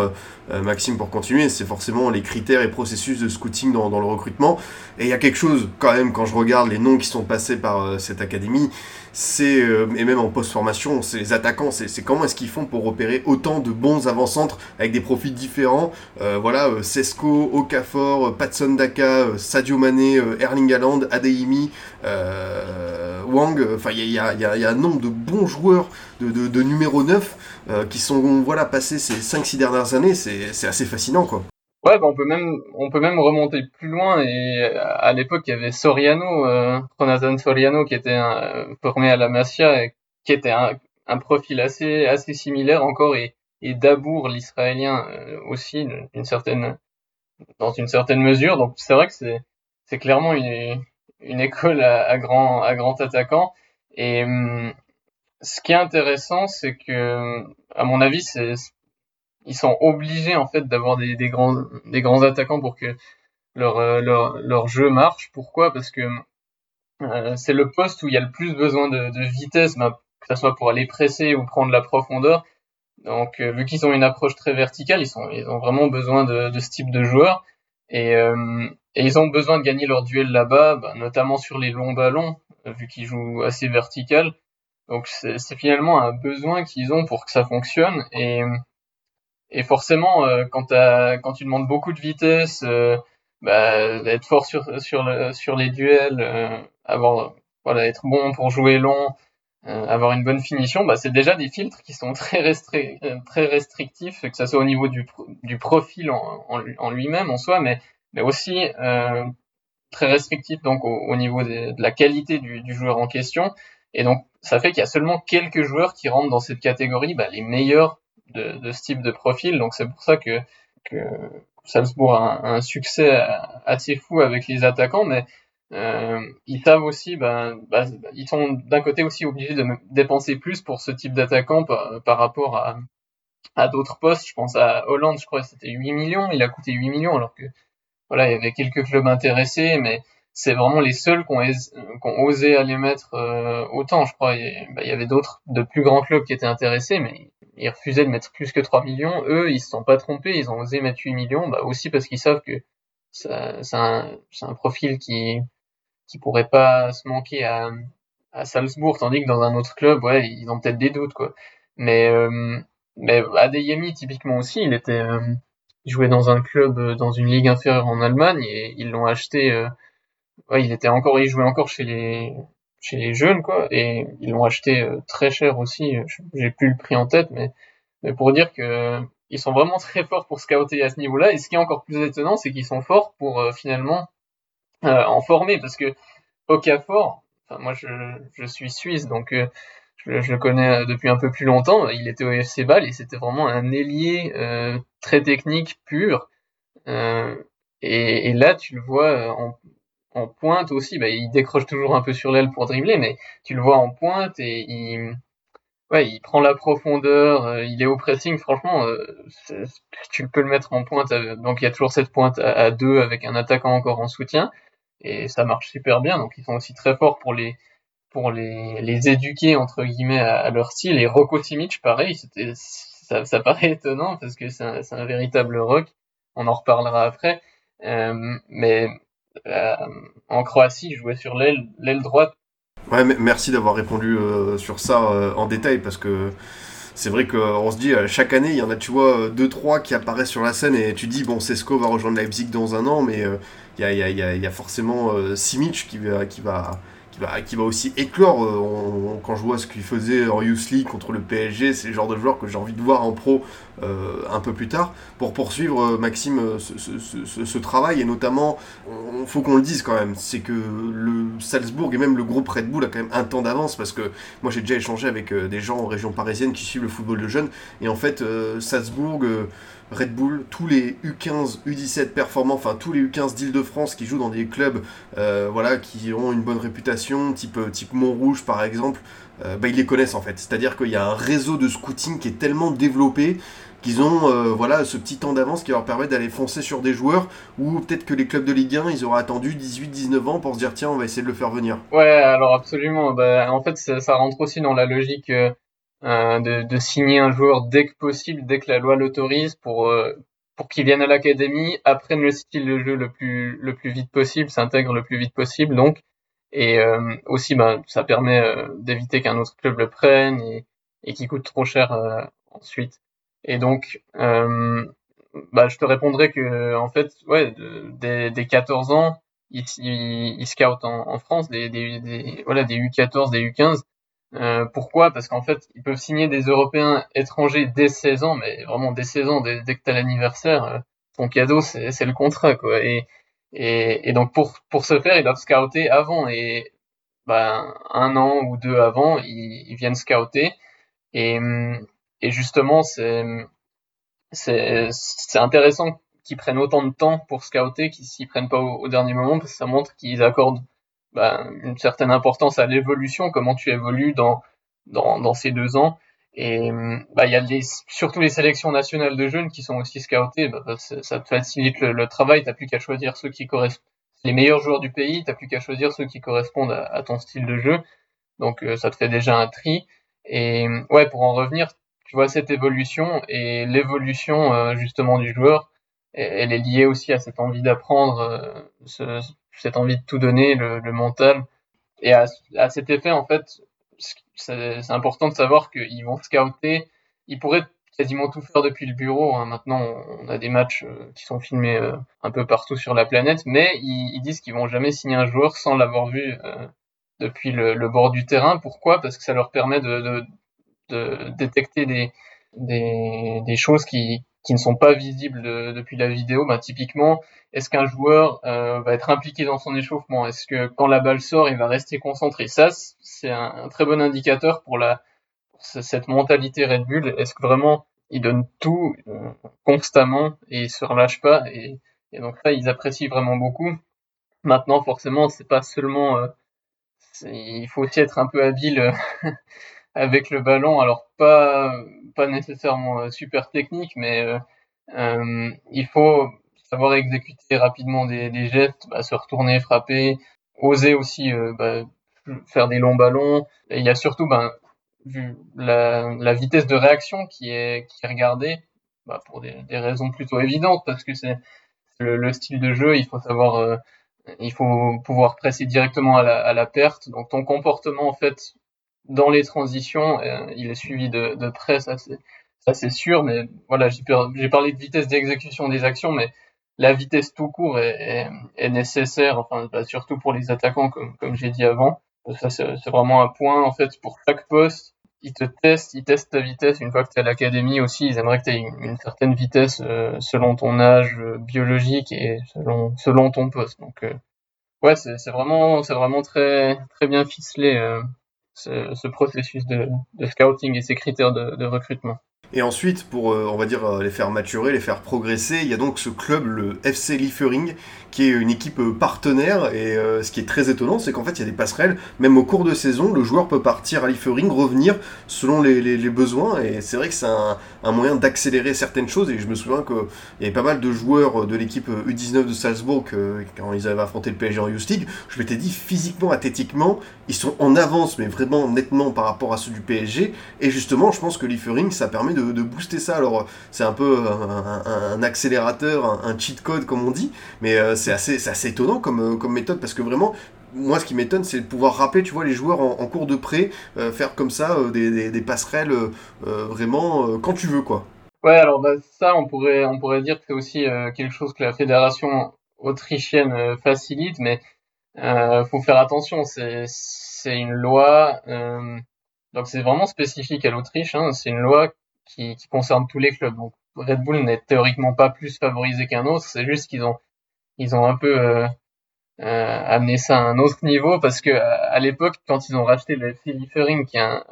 [SPEAKER 1] euh, Maxime, pour continuer. C'est forcément les critères et processus de scouting dans, dans le recrutement. Et il y a quelque chose quand même quand je regarde les noms qui sont passés par cette académie c'est euh, et même en post-formation, c'est les attaquants, c'est comment est-ce qu'ils font pour repérer autant de bons avant-centres avec des profils différents? Euh, voilà, euh, Sesko, Okafor, Patson Daka, Sadio Mané, Erling Haaland, Adeyemi, Wang. Enfin, il y a, un nombre de bons joueurs de, numéro 9 qui sont voilà passés ces 5-6 dernières années. C'est assez fascinant, quoi.
[SPEAKER 2] Ouais, bah on peut même on peut même remonter plus loin et à l'époque il y avait Soriano, euh, Soriano qui était un, formé à la Masia et qui était un, profil assez assez similaire encore et, et Dabour l'Israélien euh, aussi d'une certaine dans une certaine mesure. Donc c'est vrai que c'est c'est clairement une une école à, à, grand à grand attaquant et hum, ce qui est intéressant c'est que à mon avis c'est ils sont obligés en fait d'avoir des, grands des grands attaquants pour que leur euh, leur, leur jeu marche. Pourquoi? Parce que euh, c'est le poste où il y a le plus besoin de, vitesse, bah, que ce soit pour aller presser ou prendre la profondeur. Donc euh, vu qu'ils ont une approche très verticale, ils sont ils ont vraiment besoin de, ce type de joueurs et, et ils ont besoin de gagner leur duel là-bas, bah, notamment sur les longs ballons vu qu'ils jouent assez vertical. Donc c'est finalement un besoin qu'ils ont pour que ça fonctionne et et forcément, euh, quand, quand tu demandes beaucoup de vitesse, euh, bah, être fort sur, sur, sur les duels, euh, avoir, voilà, être bon pour jouer long, avoir une bonne finition, bah, c'est déjà des filtres qui sont très, restri très restrictifs, que ce soit au niveau du, du profil en, en, lui-même, en soi, mais, mais aussi très restrictifs donc au, niveau de, la qualité du, du, joueur en question. Et donc, ça fait qu'il y a seulement quelques joueurs qui rentrent dans cette catégorie, bah, les meilleurs de, de, ce type de profil. Donc c'est pour ça que, que Salzbourg a un, succès assez fou avec les attaquants, mais euh, ils savent aussi, ben, bah, ils sont d'un côté aussi obligés de dépenser plus pour ce type d'attaquant par, par, rapport à, à d'autres postes. Je pense à Hollande, je crois que c'était 8 millions, il a coûté 8 millions alors que voilà, il y avait quelques clubs intéressés, mais c'est vraiment les seuls qui ont, osé aller mettre euh, autant, je crois. Bah, il y avait d'autres, de plus grands clubs qui étaient intéressés, mais ils refusaient de mettre plus que 3 millions. Eux, ils se sont pas trompés, ils ont osé mettre 8 millions, bah aussi parce qu'ils savent que c'est un, un, profil qui qui pourrait pas se manquer à, à Salzbourg, tandis que dans un autre club, ouais, ils ont peut-être des doutes, quoi. Mais euh, mais Adeyemi, typiquement aussi, il était euh, il jouait dans un club euh, dans une ligue inférieure en Allemagne et ils l'ont acheté. Euh, ouais, il était encore, il jouait encore chez les chez les jeunes, quoi, et ils l'ont acheté euh, très cher aussi. J'ai plus le prix en tête, mais, mais pour dire que ils sont vraiment très forts pour scouter à ce niveau-là. Et ce qui est encore plus étonnant, c'est qu'ils sont forts pour euh, finalement euh, en former, parce que Okafor, enfin moi je, je suis suisse, donc je, je, le connais depuis un peu plus longtemps. Il était au FC Bâle et c'était vraiment un ailier très technique pur. Et, et, là, tu le vois en, en pointe aussi, bah, il décroche toujours un peu sur l'aile pour dribbler, mais tu le vois en pointe et il, ouais, il prend la profondeur, euh, il est au pressing, franchement, euh, tu peux le mettre en pointe, euh, donc il y a toujours cette pointe à, deux avec un attaquant encore en soutien, et ça marche super bien, donc ils sont aussi très forts pour les pour les, les éduquer entre guillemets à, leur style, et Rocco Simic, pareil, ça, ça paraît étonnant parce que c'est un, véritable rock, on en reparlera après, mais euh, en Croatie, il jouait sur l'aile droite.
[SPEAKER 1] Ouais, merci d'avoir répondu euh, sur ça euh, en détail parce que c'est vrai qu'on se dit chaque année il y en a tu vois deux trois qui apparaissent sur la scène et tu dis bon Sesko va rejoindre Leipzig dans un an mais il y a, y, a, y, a, forcément Simic qui va qui va, qui va aussi éclore. Euh, quand je vois ce qu'il faisait en Youth League contre le PSG, c'est le genre de joueur que j'ai envie de voir en pro euh, un peu plus tard. Pour poursuivre, euh, Maxime, ce, travail, et notamment, il faut qu'on le dise quand même, c'est que le Salzbourg et même le groupe Red Bull a quand même un temps d'avance, parce que moi j'ai déjà échangé avec des gens en région parisienne qui suivent le football de jeunes, et en fait, Salzbourg Red Bull, tous les U15, U17 performants, enfin tous les U15 d'Île-de-France qui jouent dans des clubs euh, voilà, qui ont une bonne réputation, type, type Montrouge par exemple, bah, ils les connaissent en fait. C'est-à-dire qu'il y a un réseau de scouting qui est tellement développé qu'ils ont euh, voilà, ce petit temps d'avance qui leur permet d'aller foncer sur des joueurs ou peut-être que les clubs de Ligue 1, ils auraient attendu 18-19 ans pour se dire tiens, on va essayer de le faire venir.
[SPEAKER 2] Ouais, alors absolument. Bah, en fait, ça, rentre aussi dans la logique euh, euh, de, signer un joueur dès que possible, dès que la loi l'autorise, pour, pour qu'il vienne à l'académie, apprenne le style de jeu le plus, le plus vite possible, s'intègre le plus vite possible. Donc, et aussi, bah, ça permet d'éviter qu'un autre club le prenne et, et qui coûte trop cher ensuite. Et donc, euh, bah, je te répondrai que, en fait, ouais, dès, dès 14 ans, ils, ils, scoutent en, en France des, des, des, voilà, des U14, des U15. Euh, pourquoi? Parce qu'en fait, ils peuvent signer des Européens étrangers dès 16 ans, mais vraiment dès 16 ans, dès, dès que tu as l'anniversaire, euh, ton cadeau, c'est le contrat. quoi. Et, donc, pour, pour ce faire, ils doivent scouter avant. Et bah, un an ou deux avant, ils, viennent scouter. Et, justement, c'est c'est intéressant qu'ils prennent autant de temps pour scouter, qu'ils s'y prennent pas au, dernier moment, parce que ça montre qu'ils accordent bah, une certaine importance à l'évolution, comment tu évolues dans, dans, dans ces deux ans. Et bah, il y a les, surtout les sélections nationales de jeunes qui sont aussi scoutés, bah, bah ça te facilite le, le travail, t'as plus qu'à choisir ceux qui correspondent, les meilleurs joueurs du pays, t'as plus qu'à choisir ceux qui correspondent à, ton style de jeu. Donc euh, ça te fait déjà un tri. Et ouais, pour en revenir, tu vois cette évolution et l'évolution euh, justement du joueur, elle est liée aussi à cette envie d'apprendre, euh, cette envie de tout donner, le, mental. Et à, cet effet, en fait, c'est important de savoir qu'ils vont scouter. Ils pourraient quasiment tout faire depuis le bureau. Hein. Maintenant, on a des matchs euh, qui sont filmés un peu partout sur la planète, mais ils, disent qu'ils vont jamais signer un joueur sans l'avoir vu depuis le, bord du terrain. Pourquoi? Parce que ça leur permet de détecter des, des, des choses qui, qui ne sont pas visibles depuis la vidéo. Bah, typiquement, est-ce qu'un joueur euh, va être impliqué dans son échauffement? Est-ce que quand la balle sort, il va rester concentré? Ça, c'est un, très bon indicateur pour, la, cette mentalité Red Bull. Est-ce que vraiment il donne tout euh, constamment et il se relâche pas? Et, et, donc ça, ils apprécient vraiment beaucoup. Maintenant, forcément, c'est pas seulement euh, il faut aussi être un peu habile avec le ballon. Alors pas pas nécessairement euh, super technique, mais euh, euh, il faut savoir exécuter rapidement des, des gestes, bah, se retourner, frapper, oser aussi bah, faire des longs ballons. Et il y a surtout vu la, la, vitesse de réaction qui est, qui est regardée bah, pour des, des, raisons plutôt évidentes parce que c'est le, le, style de jeu, il faut savoir, il faut pouvoir presser directement à la, à la, perte. Donc ton comportement en fait dans les transitions, euh, il est suivi de, de près, ça c'est sûr, mais voilà, j'ai parlé de vitesse d'exécution des actions, mais la vitesse tout court est, nécessaire, enfin bah, surtout pour les attaquants, comme, comme j'ai dit avant. Ça c'est vraiment un point en fait pour chaque poste. Ils te testent, ils testent ta vitesse. Une fois que tu es à l'académie aussi, ils aimeraient que tu aies une, certaine vitesse euh, selon ton âge euh, biologique et selon, selon ton poste. Donc ouais, c'est vraiment, c'est vraiment très, très bien ficelé ce, processus de, scouting et ces critères de recrutement.
[SPEAKER 1] Et ensuite, pour, euh, on va dire, euh, les faire maturer, les faire progresser, il y a donc ce club, le FC Liefering, qui est une équipe euh, partenaire. Et ce qui est très étonnant, c'est qu'en fait, il y a des passerelles. Même au cours de saison, le joueur peut partir à Liefering, revenir selon les, besoins. Et c'est vrai que c'est un, moyen d'accélérer certaines choses. Et je me souviens qu'il y avait pas mal de joueurs de l'équipe U19 de Salzbourg, quand ils avaient affronté le PSG en Youth League, je m'étais dit, physiquement, athlétiquement, ils sont en avance, mais vraiment nettement par rapport à ceux du PSG. Et justement, je pense que Liefering, ça permet de de, booster ça. Alors, c'est un peu un, accélérateur, un, cheat code, comme on dit, mais euh, c'est assez, assez étonnant comme, euh, comme méthode parce que vraiment, moi, ce qui m'étonne, c'est de pouvoir rappeler, tu vois, les joueurs en, cours de prêt, euh, faire comme ça des, passerelles vraiment quand tu veux, quoi.
[SPEAKER 2] Ouais, alors bah, ça, on pourrait, on pourrait dire que c'est aussi quelque chose que la fédération autrichienne facilite, mais faut faire attention. C'est, c'est une loi, donc c'est vraiment spécifique à l'Autriche. Hein, c'est une loi qui, qui concerne tous les clubs. Donc Red Bull n'est théoriquement pas plus favorisé qu'un autre, c'est juste qu'ils ont ils ont un peu euh, euh, amené ça à un autre niveau parce que à, l'époque quand ils ont racheté le FC qui est un,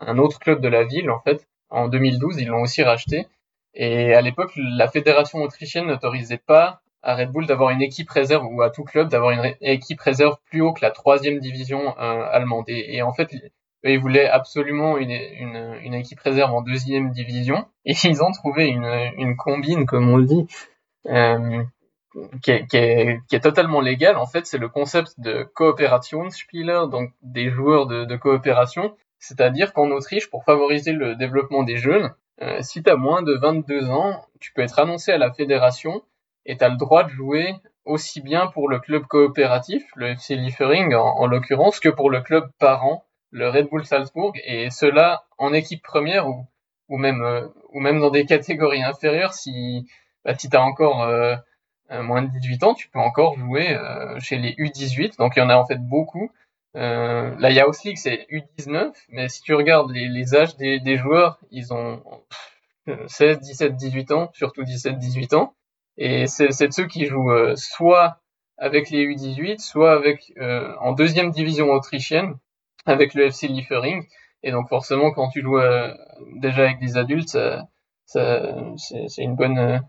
[SPEAKER 2] un, autre club de la ville en fait en 2012 ils l'ont aussi racheté Et à l'époque, la fédération autrichienne n'autorisait pas à Red Bull d'avoir une équipe réserve ou à tout club d'avoir une équipe réserve plus haut que la troisième division euh, allemande. Et, en fait, ils voulaient absolument une, une, équipe réserve en deuxième division. Et ils ont trouvé une, une combine, comme on dit, euh, qui, est, qui, est, totalement légale. En fait, c'est le concept de Kooperationsspieler, donc des joueurs de, de coopération. C'est-à-dire qu'en Autriche, pour favoriser le développement des jeunes, euh, si tu as moins de 22 ans, tu peux être annoncé à la fédération et tu as le droit de jouer aussi bien pour le club coopératif, le FC Liefering en, l'occurrence, que pour le club parent, le Red Bull Salzbourg, et cela en équipe première ou, ou même euh, ou même dans des catégories inférieures si bah, si tu as encore euh, euh, moins de 18 ans, tu peux encore jouer chez les U18. Donc il y en a en fait beaucoup. Euh, la Yaos League c'est U19, mais si tu regardes les, les âges des, des, joueurs, ils ont 16, 17, 18 ans, surtout 17, 18 ans. Et c'est de ceux qui jouent euh, soit avec les U18, soit avec euh, en deuxième division autrichienne avec le FC Liefering. Et donc forcément, quand tu joues euh, déjà avec des adultes, ça, ça, c'est une bonne,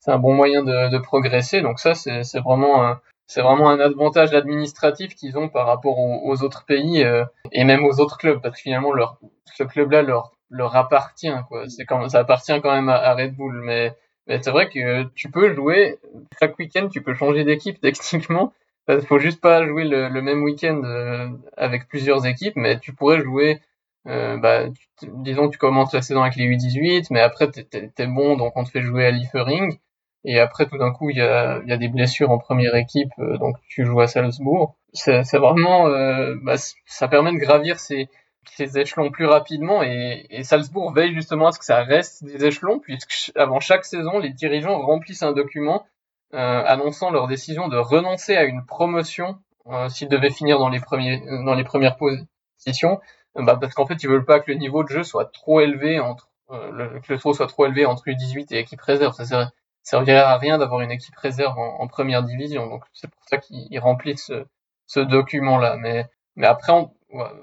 [SPEAKER 2] c'est un bon moyen de, de, progresser. Donc ça, c'est vraiment c'est vraiment un avantage administratif qu'ils ont par rapport aux, autres pays et même aux autres clubs parce que finalement leur ce club-là leur leur appartient quoi. C'est quand ça appartient quand même à, à Red Bull, mais mais c'est vrai que tu peux jouer chaque week-end, tu peux changer d'équipe techniquement. Il faut juste pas jouer le, même week-end euh, avec plusieurs équipes, mais tu pourrais jouer. Euh, bah, disons, tu commences la saison avec les U18, mais après t'es es, bon, donc on te fait jouer à Liefering. Et après, tout d'un coup, il y a, y a, des blessures en première équipe, euh, donc tu joues à Salzbourg. C'est vraiment, euh, bah, ça permet de gravir ces, ces échelons plus rapidement et, et, Salzbourg veille justement à ce que ça reste des échelons puisque avant chaque saison, les dirigeants remplissent un document annonçant leur décision de renoncer à une promotion euh, s'ils devaient finir dans les premiers dans les premières positions, bah, parce qu'en fait ils veulent pas que le niveau de jeu soit trop élevé entre euh, le, que le soit trop élevé entre U18 et équipe réserve. Ça ne servirait à rien d'avoir une équipe réserve en, première division. Donc c'est pour ça qu'ils remplissent ce, ce document là. Mais mais après on,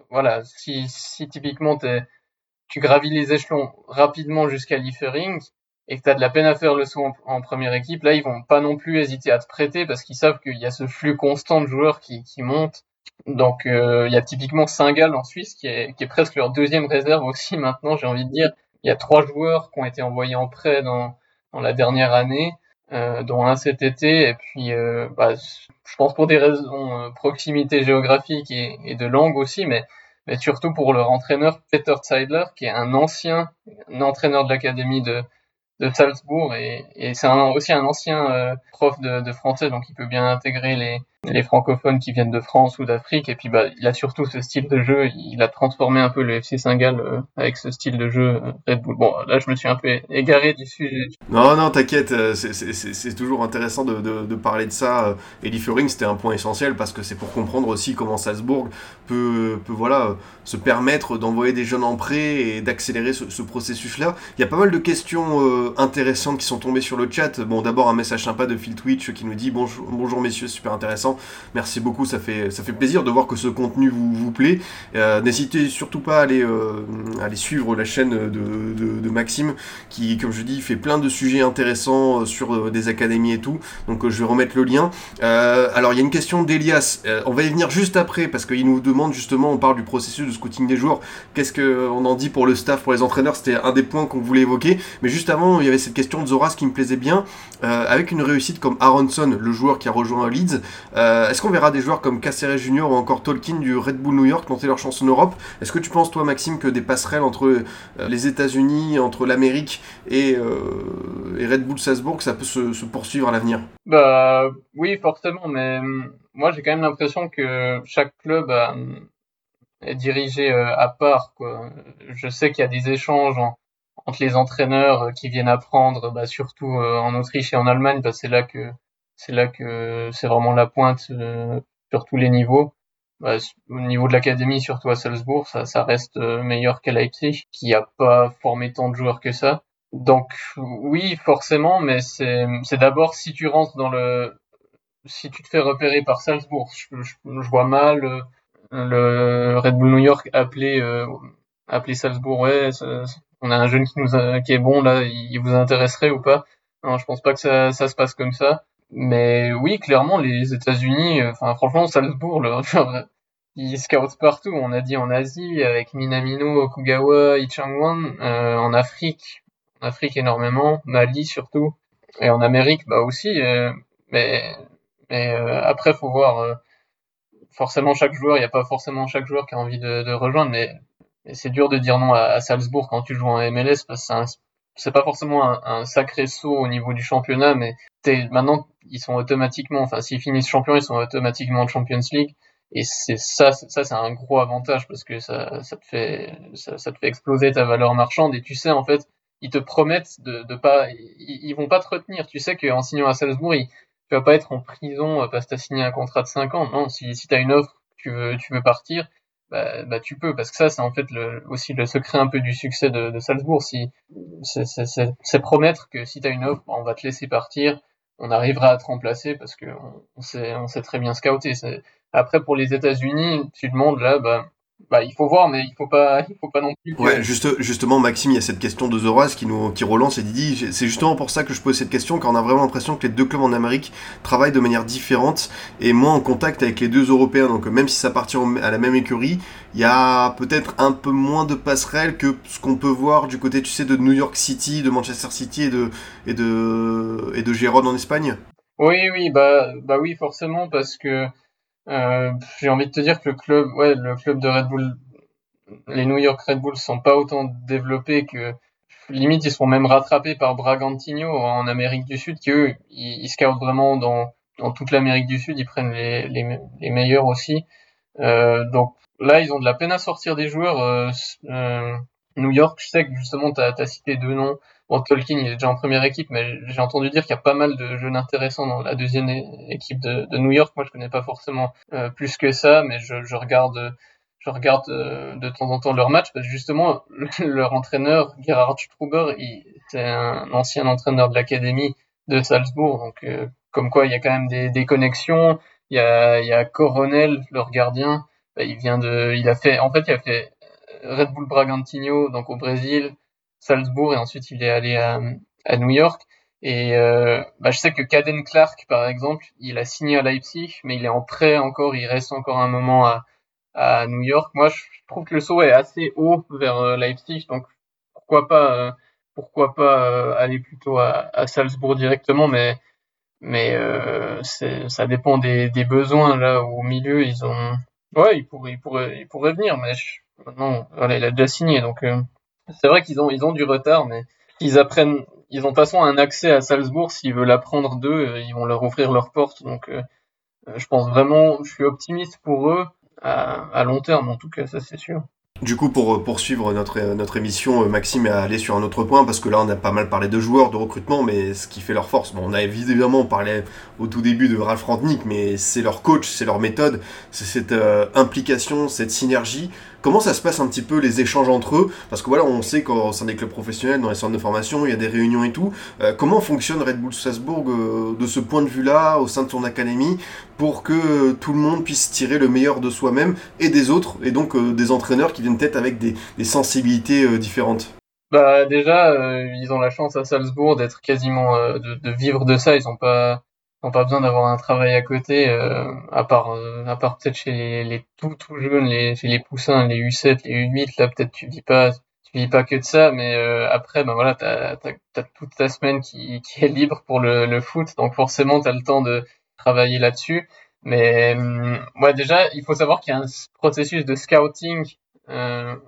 [SPEAKER 2] voilà, si, si typiquement tu gravis les échelons rapidement jusqu'à Liefering et que tu as de la peine à faire le saut en, première équipe, là, ils vont pas non plus hésiter à te prêter parce qu'ils savent qu'il y a ce flux constant de joueurs qui, qui montent. Donc, euh, il y a typiquement Saint-Gall en Suisse qui est, qui est presque leur deuxième réserve aussi maintenant, j'ai envie de dire. Il y a trois joueurs qui ont été envoyés en prêt dans, dans la dernière année, euh, dont un cet été, et puis euh, bah, je pense pour des raisons euh, proximité géographique et, et, de langue aussi, mais, mais surtout pour leur entraîneur Peter Zeidler, qui est un ancien un entraîneur de l'académie de, de Salzbourg et, et c'est aussi un ancien euh, prof de, de, français, donc il peut bien intégrer les, les francophones qui viennent de France ou d'Afrique. Et puis bah, il a surtout ce style de jeu. Il a transformé un peu le FC Saint-Gall euh, avec ce style de jeu euh, Red Bull. Bon, là je me suis un peu égaré du sujet.
[SPEAKER 1] Non, non, t'inquiète. C'est toujours intéressant de, de, parler de ça. Et Liefering, c'était un point essentiel parce que c'est pour comprendre aussi comment Salzbourg peut, peut voilà, se permettre d'envoyer des jeunes en prêt et d'accélérer ce, ce processus-là. Il y a pas mal de questions intéressantes qui sont tombées sur le chat. Bon, d'abord un message sympa de Phil Twitch qui nous dit bonjour, bonjour messieurs, super intéressant. Merci beaucoup, ça fait, ça fait plaisir de voir que ce contenu vous, vous plaît. Euh, N'hésitez surtout pas à aller, euh, à aller suivre la chaîne de, de, Maxime qui, comme je dis, fait plein de sujets intéressants euh, sur des académies et tout. Donc je vais remettre le lien. alors il y a une question d'Elias. on va y venir juste après parce qu'il nous demande justement, on parle du processus de scouting des joueurs. Qu'est-ce qu'on en dit pour le staff, pour les entraîneurs? C'était un des points qu'on voulait évoquer. Mais juste avant, il y avait cette question de Zoras qui me plaisait bien. avec une réussite comme Aronson, le joueur qui a rejoint Leeds, euh, est-ce qu'on verra des joueurs comme Caceres Junior ou encore Tolkien du Red Bull New York tenter leur chance en Europe? Est-ce que tu penses, toi, Maxime, que des passerelles entre euh, les États-Unis, entre l'Amérique et, euh, et, Red Bull Salzbourg, ça peut se, poursuivre à l'avenir?
[SPEAKER 2] Bah oui, forcément, mais hum, moi j'ai quand même l'impression que chaque club est dirigé à part. Je sais qu'il y a des échanges entre les entraîneurs qui viennent apprendre, bah, surtout en Autriche et en Allemagne, parce que c'est là que c'est là que c'est vraiment la pointe euh, sur tous les niveaux. Bah, au niveau de l'académie, surtout à Salzbourg, ça, reste euh, meilleur qu'à Leipzig, qui a pas formé tant de joueurs que ça. Donc oui, forcément, mais c'est d'abord si tu rentres dans le, si tu te fais repérer par Salzbourg, je, vois mal le, Red Bull New York appeler euh, appeler Salzbourg, ouais, on a un jeune qui est bon là, il vous intéresserait ou pas? Non, je pense pas que ça se passe comme ça. Mais oui, clairement, les États-Unis, enfin franchement, Salzbourg, ils scoutent partout. On a dit en Asie avec Minamino, Okugawa, Ichangwan, euh, en Afrique, en Afrique énormément, Mali surtout, et en Amérique bah aussi. Euh, mais mais euh, après faut voir. Euh, forcément chaque joueur, il n'y a pas forcément chaque joueur qui a envie de, de rejoindre, mais, c'est dur de dire non à, à, Salzbourg quand tu joues en MLS parce que c'est pas forcément un, sacré saut au niveau du championnat, mais maintenant ils sont automatiquement, enfin s'ils finissent champions, ils sont automatiquement en Champions League. Et c'est ça, ça c'est un gros avantage parce que ça, ça te fait, ça, ça, te fait exploser ta valeur marchande. Et tu sais en fait, ils te promettent de, de pas, ils, ils vont pas te retenir. Tu sais qu'en signant à Salzbourg, tu vas pas être en prison parce que t'as signé un contrat de 5 ans. Non, si, si t'as une offre, tu veux, tu veux partir, bah, bah, tu peux parce que ça c'est en fait le, aussi le secret un peu du succès de, de Salzbourg. Si c'est promettre que si t'as une offre, on va te laisser partir on arrivera à te remplacer parce que on, sait, on sait très bien scouter. Après, pour les États-Unis, tu demandes là, bah, bah, il faut voir, mais il faut pas, il faut pas non plus.
[SPEAKER 1] Ouais, juste, justement, Maxime, il y a cette question de The qui nous, qui relance et dit, c'est justement pour ça que je pose cette question, car on a vraiment l'impression que les deux clubs en Amérique travaillent de manière différente et moins en contact avec les deux Européens. Donc, même si ça appartient à la même écurie, il y a peut-être un peu moins de passerelles que ce qu'on peut voir du côté, tu sais, de New York City, de Manchester City et de, et de, et de Gérone en Espagne.
[SPEAKER 2] Oui, oui, bah, bah oui, forcément, parce que euh, j'ai envie de te dire que le club, ouais, le club de Red Bull, les New York Red Bulls sont pas autant développés que limite ils sont même rattrapés par Bragantino en Amérique du Sud qui eux ils, ils scoutent vraiment dans, dans toute l'Amérique du Sud ils prennent les, les, les meilleurs aussi. Euh, donc là ils ont de la peine à sortir des joueurs euh, euh New York. Je sais que justement tu as, cité deux noms Bon, Tolkien, il est déjà en première équipe, mais j'ai entendu dire qu'il y a pas mal de jeunes intéressants dans la deuxième équipe de, New York. Moi, je connais pas forcément euh, plus que ça, mais je, je regarde, je regarde euh, de temps en temps leur match parce que justement, leur entraîneur, Gerhard Struber, c'est un ancien entraîneur de l'académie de Salzbourg, donc euh, comme quoi il y a quand même des, des connexions. Il y a, il y a Coronel, leur gardien, bah, il vient de, il a fait, en fait, il a fait Red Bull Bragantino, donc au Brésil, Salzbourg et ensuite il est allé à, New York. Et euh, bah, je sais que Caden Clark, par exemple, il a signé à Leipzig, mais il est en prêt encore, il reste encore un moment à, New York. Moi, je trouve que le saut est assez haut vers euh, Leipzig, donc pourquoi pas, euh, pourquoi pas aller plutôt à, Salzbourg directement, mais mais ça dépend des, besoins là au milieu. Ils ont, ouais, il pourrait, il pourrait, il pourrait venir, mais non, voilà, il a déjà signé, donc c'est vrai qu'ils ont, ils ont du retard, mais ils apprennent, ils ont de toute façon un accès à Salzbourg. S'ils veulent apprendre d'eux, euh, ils vont leur ouvrir leurs portes. Donc, euh, euh, je pense vraiment, je suis optimiste pour eux à, à long terme, en tout cas, ça c'est sûr.
[SPEAKER 1] Du coup, pour poursuivre notre, notre émission, Maxime est allé sur un autre point, parce que là, on a pas mal parlé de joueurs, de recrutement, mais ce qui fait leur force, bon, on a évidemment parlé au tout début de Ralph Rantnick, mais c'est leur coach, c'est leur méthode, c'est cette implication, cette synergie. Comment ça se passe un petit peu les échanges entre eux? Parce que voilà, on sait qu'au sein des clubs professionnels, dans les centres de formation, il y a des réunions et tout. Euh, comment fonctionne Red Bull Salzbourg euh, de ce point de vue-là, au sein de son académie, pour que tout le monde puisse tirer le meilleur de soi-même et des autres, et donc euh, des entraîneurs qui viennent peut-être avec des, des sensibilités différentes?
[SPEAKER 2] Bah déjà, ils ont la chance à Salzbourg d'être quasiment de, de, vivre de ça. Ils ont pas pas besoin d'avoir un travail à côté, euh, à part, euh, à part peut-être chez les, les, tout tout jeunes, les, chez les poussins, les U7, les U8, là peut-être tu vis pas, tu vis pas que de ça, mais euh, après, ben voilà, t'as as, toute ta semaine qui, qui est libre pour le, le foot, donc forcément t'as le temps de travailler là-dessus. Mais ouais, déjà, il faut savoir qu'il y a un processus de scouting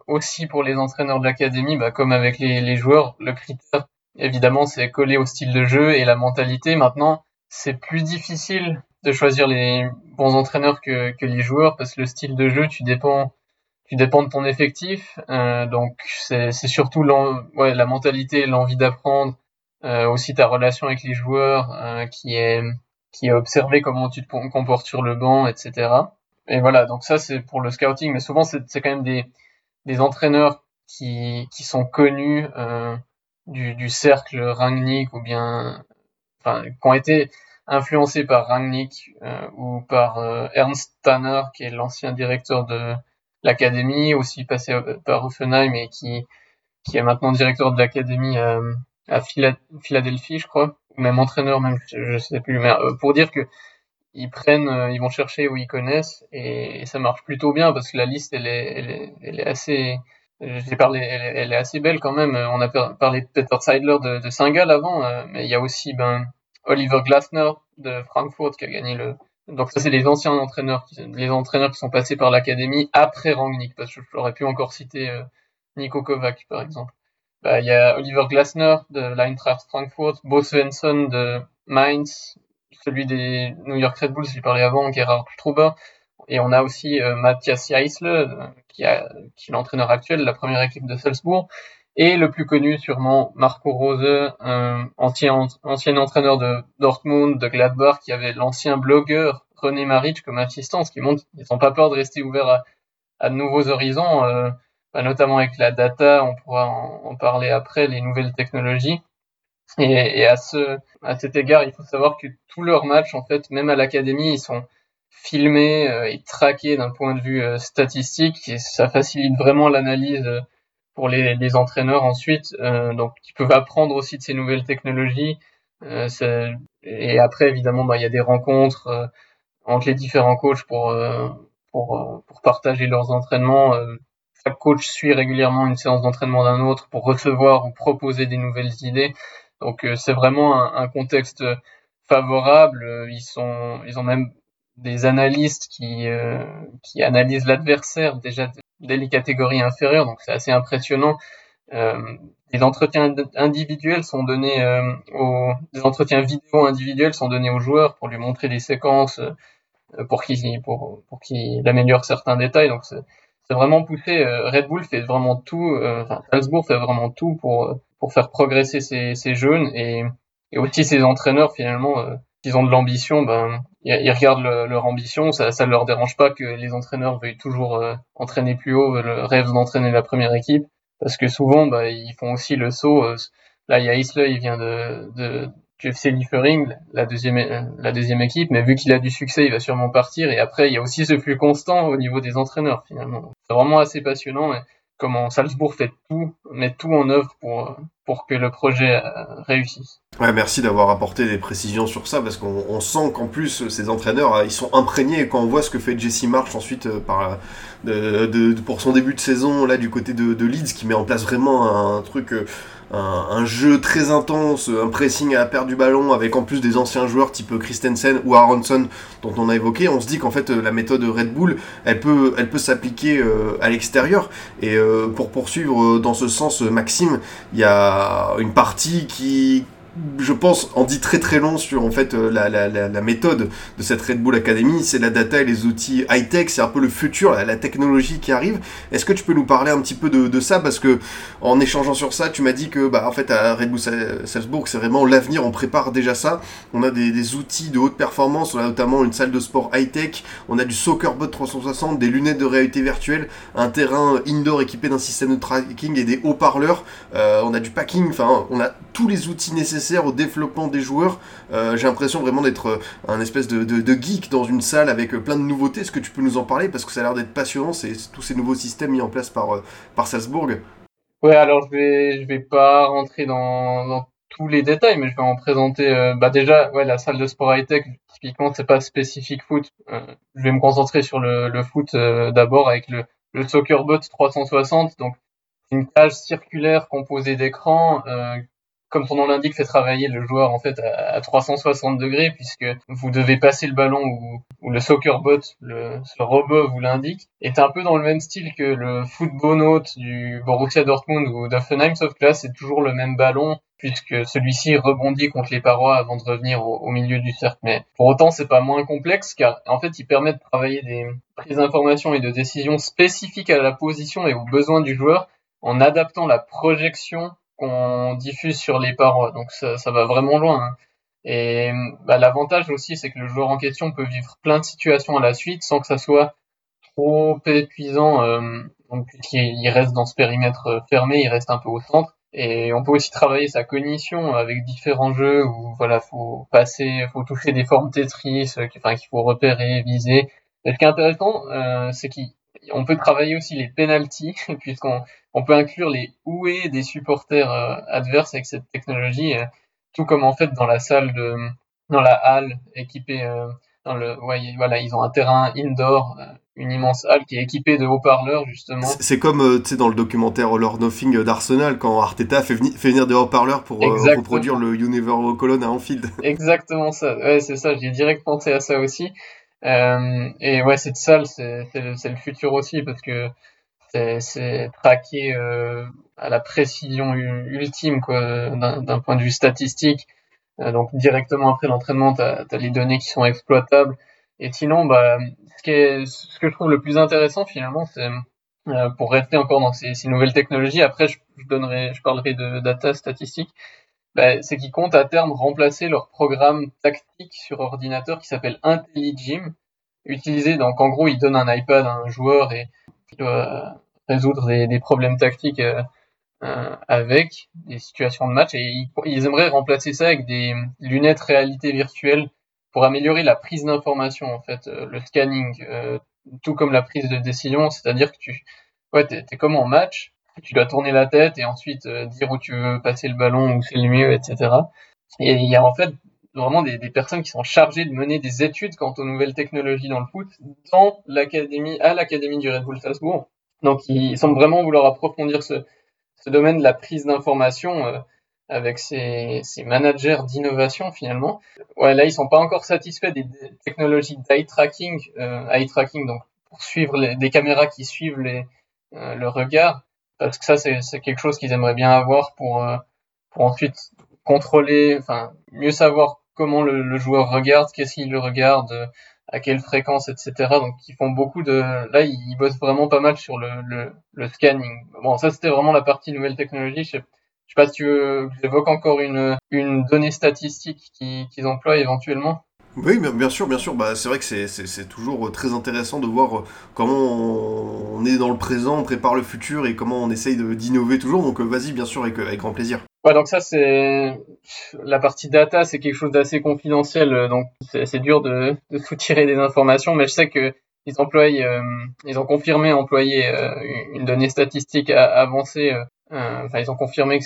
[SPEAKER 2] aussi pour les entraîneurs de l'académie, bah, comme avec les, les joueurs. Le critère, évidemment, c'est coller au style de jeu et la mentalité. Maintenant, c'est plus difficile de choisir les bons entraîneurs que, que les joueurs parce que le style de jeu, tu dépends, tu dépends de ton effectif. Euh, donc c'est surtout ouais, la mentalité, l'envie d'apprendre, euh, aussi ta relation avec les joueurs euh, qui est qui est observé comment tu te comportes sur le banc, etc. Et voilà, donc ça c'est pour le scouting, mais souvent c'est quand même des, des entraîneurs qui, qui sont connus euh, du, du cercle Rangnick ou bien enfin, qui ont été influencés par Rangnick euh, ou par euh, Ernst Tanner, qui est l'ancien directeur de, l'académie, aussi passé par Offenheim et qui, qui est maintenant directeur de l'académie à Philadelphie, je crois, ou même entraîneur, même, je, sais plus. Mais pour dire que ils prennent, ils vont chercher où ils connaissent et, ça marche plutôt bien parce que la liste, elle est, elle est, assez, j'ai parlé, elle, est assez belle quand même. On a parlé de Peter Seidler de, de Saint-Gall avant, mais il y a aussi ben, Oliver Glasner de Frankfurt qui a gagné le. Donc ça c'est les anciens entraîneurs, qui, les entraîneurs qui sont passés par l'académie après Rangnick, parce que j'aurais pu encore citer euh, Nico Kovac par exemple. Bah, il y a Oliver Glasner de l'Eintracht Frankfurt, Bo Svensson de Mainz, celui des New York Red Bulls, j'ai parlé avant, Gerhard Struber, et on a aussi euh, Matthias euh, qui, qui est l'entraîneur actuel de la première équipe de Salzbourg, et le plus connu sûrement Marco Rose, un ancien, ancien entraîneur de Dortmund, de Gladbach, qui avait l'ancien blogueur René Maric comme assistant, ce qui montre qu'ils n'ont pas peur de rester ouverts à, de nouveaux horizons, euh, bah, notamment avec la data, on pourra en, parler après, les nouvelles technologies. Et, et, à, ce, à cet égard, il faut savoir que tous leurs matchs, en fait, même à l'académie, ils sont filmés euh, et traqués d'un point de vue euh, statistique, et ça facilite vraiment l'analyse pour les, les entraîneurs ensuite, euh, donc qui peuvent apprendre aussi de ces nouvelles technologies. Euh, et après, évidemment, bah, il y a des rencontres euh, entre les différents coachs pour, euh, pour, pour partager leurs entraînements. chaque coach suit régulièrement une séance d'entraînement d'un autre pour recevoir ou proposer des nouvelles idées. Donc c'est vraiment un, un, contexte favorable. Ils sont, ils ont même des analystes qui, qui analysent l'adversaire déjà dès les catégories inférieures, donc c'est assez impressionnant. Euh, les entretiens individuels sont donnés euh, aux, des entretiens vidéo individuels sont donnés aux joueurs pour lui montrer des séquences euh, pour qu'il pour pour améliore certains détails. Donc c'est vraiment poussé. Red Bull fait vraiment tout. Enfin, Salzbourg fait vraiment tout pour pour faire progresser ces jeunes et, et aussi ces entraîneurs finalement ils ont de l'ambition, ben, ils, regardent leur ambition, ça ne leur dérange pas que les entraîneurs veuillent toujours euh, entraîner plus haut, le rêve d'entraîner la première équipe, parce que souvent, ben, ils font aussi le saut. Euh, là, il y a Isla, il vient de, de du FC Liefering, la deuxième, la deuxième équipe, mais vu qu'il a du succès, il va sûrement partir. Et après, il y a aussi ce flux constant au niveau des entraîneurs, finalement. C'est vraiment assez passionnant. Comment Salzbourg fait tout, met tout en œuvre pour, pour que le projet euh, réussisse.
[SPEAKER 1] Ouais, merci d'avoir apporté des précisions sur ça parce qu'on sent qu'en plus ces entraîneurs euh, ils sont imprégnés et quand on voit ce que fait Jesse March ensuite euh, par de, pour son début de saison là du côté de, de Leeds qui met en place vraiment un truc un, jeu très intense, un pressing à la perte du ballon, avec en plus des anciens joueurs type Christensen ou Aronson dont on a évoqué, on se dit qu'en fait la méthode Red Bull, elle peut, elle peut s'appliquer euh, à l'extérieur. Et euh, pour poursuivre dans ce sens, Maxime, il y a une partie qui je pense, en dit très très long sur en fait euh, la, la, la, méthode de cette Red Bull Academy. C'est la data et les outils high-tech, c'est un peu le futur, la, technologie qui arrive. Est-ce que tu peux nous parler un petit peu de, de ça? Parce que en échangeant sur ça, tu m'as dit que bah, en fait à Red Bull Salzbourg, c'est vraiment l'avenir, on prépare déjà ça. On a des, outils de haute performance, on a notamment une salle de sport high-tech, on a du Soccerbot 360, des lunettes de réalité virtuelle, un terrain indoor équipé d'un système de tracking et des haut-parleurs, euh, on a du packing, enfin on a tous les outils nécessaires au développement des joueurs. Euh, j'ai l'impression vraiment d'être euh, un espèce de, geek dans une salle avec euh, plein de nouveautés. Est-ce que tu peux nous en parler? Parce que ça a l'air d'être passionnant, c'est tous ces nouveaux systèmes mis en place par, par Salzbourg.
[SPEAKER 2] Ouais, alors je vais, je vais pas rentrer dans, tous les détails, mais je vais en présenter. bah déjà, ouais, la salle de sport high-tech, typiquement, c'est pas spécifique foot. je vais me concentrer sur le, le foot d'abord avec le, le SoccerBot 360. Donc, une cage circulaire composée d'écrans comme son nom l'indique, fait travailler le joueur en fait à 360 degrés puisque vous devez passer le ballon ou, le soccer bot, le, robot vous l'indique, est un peu dans le même style que le football note du Borussia Dortmund ou d'Offenheim, sauf que là c'est toujours le même ballon puisque celui-ci rebondit contre les parois avant de revenir au, au milieu du cercle. Mais pour autant, c'est pas moins complexe car en fait, il permet de travailler des prises d'informations et de décisions spécifiques à la position et aux besoins du joueur en adaptant la projection qu'on diffuse sur les parois. Donc ça, va vraiment loin. Hein. Et bah, l'avantage aussi, c'est que le joueur en question peut vivre plein de situations à la suite sans que ça soit trop épuisant. Euh, donc puisqu'il reste dans ce périmètre fermé, il reste un peu au centre. Et on peut aussi travailler sa cognition avec différents jeux où voilà, faut passer, faut toucher des formes Tetris, enfin qu'il faut repérer, viser. Et ce qui est intéressant, euh, c'est qu'il on peut travailler aussi les penalties, puisqu'on on peut inclure les ouées des supporters adverses avec cette technologie, tout comme en fait dans la salle de, dans la halle équipée dans le, ouais, voilà, ils ont un terrain indoor, une immense halle qui est équipée de haut-parleurs justement.
[SPEAKER 1] C'est comme euh, tu sais dans le documentaire All Nothing d'Arsenal quand Arteta fait, fait, venir des haut-parleurs pour euh, reproduire le Universal Colonne à Anfield.
[SPEAKER 2] Exactement ça. Ouais, c'est ça. J'ai direct pensé à ça aussi. Euh, et ouais, cette salle, c'est le, futur aussi parce que c'est traqué euh, à la précision ultime quoi d'un point de vue statistique. Euh, donc directement après l'entraînement, tu as, les données qui sont exploitables. Et sinon, bah, ce, ce que je trouve le plus intéressant finalement, c'est pour rester encore dans ces, ces nouvelles technologies. Après, je, je, donnerai, je parlerai de data statistique. Bah, c'est qu'ils comptent à terme remplacer leur programme tactique sur ordinateur qui s'appelle IntelliGym. Utilisé, donc en gros, ils donnent un iPad à un joueur et il doit résoudre des, problèmes tactiques euh, euh, avec des situations de match et ils, aimeraient remplacer ça avec des lunettes réalité virtuelle pour améliorer la prise d'information en fait, euh, le scanning, euh, tout comme la prise de décision, c'est-à-dire que tu, ouais, t'es, es comme en match, tu dois tourner la tête et ensuite euh, dire où tu veux passer le ballon, où c'est le mieux, etc. Et il y a en fait vraiment des, des, personnes qui sont chargées de mener des études quant aux nouvelles technologies dans le foot dans l'académie, à l'académie du Red Bull Salzbourg. Donc ils semblent vraiment vouloir approfondir ce, ce domaine de la prise d'information avec ces, ces managers d'innovation finalement. Ouais, là ils sont pas encore satisfaits des, technologies d'eye tracking, euh, eye tracking donc pour suivre les, des caméras qui suivent les, euh, le regard, parce que ça c'est quelque chose qu'ils aimeraient bien avoir pour euh, pour ensuite contrôler, enfin mieux savoir comment le, le joueur regarde, qu'est-ce qu'il regarde, à quelle fréquence, etc. Donc ils font beaucoup de, là ils bossent vraiment pas mal sur le, le, le scanning. Bon ça c'était vraiment la partie nouvelle technologie. Je sais, je sais pas si tu veux que j'évoque encore une, une donnée statistique qu'ils emploient éventuellement.
[SPEAKER 1] Oui, bien sûr, bien sûr. Bah, c'est vrai que c'est toujours très intéressant de voir comment on est dans le présent, on prépare le futur et comment on essaye d'innover toujours. Donc vas-y, bien sûr, avec, avec grand plaisir.
[SPEAKER 2] Ouais, donc ça c'est la partie data, c'est quelque chose d'assez confidentiel, donc c'est dur de, de soutirer des informations, mais je sais que ils emploient, euh, ils ont confirmé employer euh, une donnée statistique avancée euh, euh, enfin, ils ont confirmé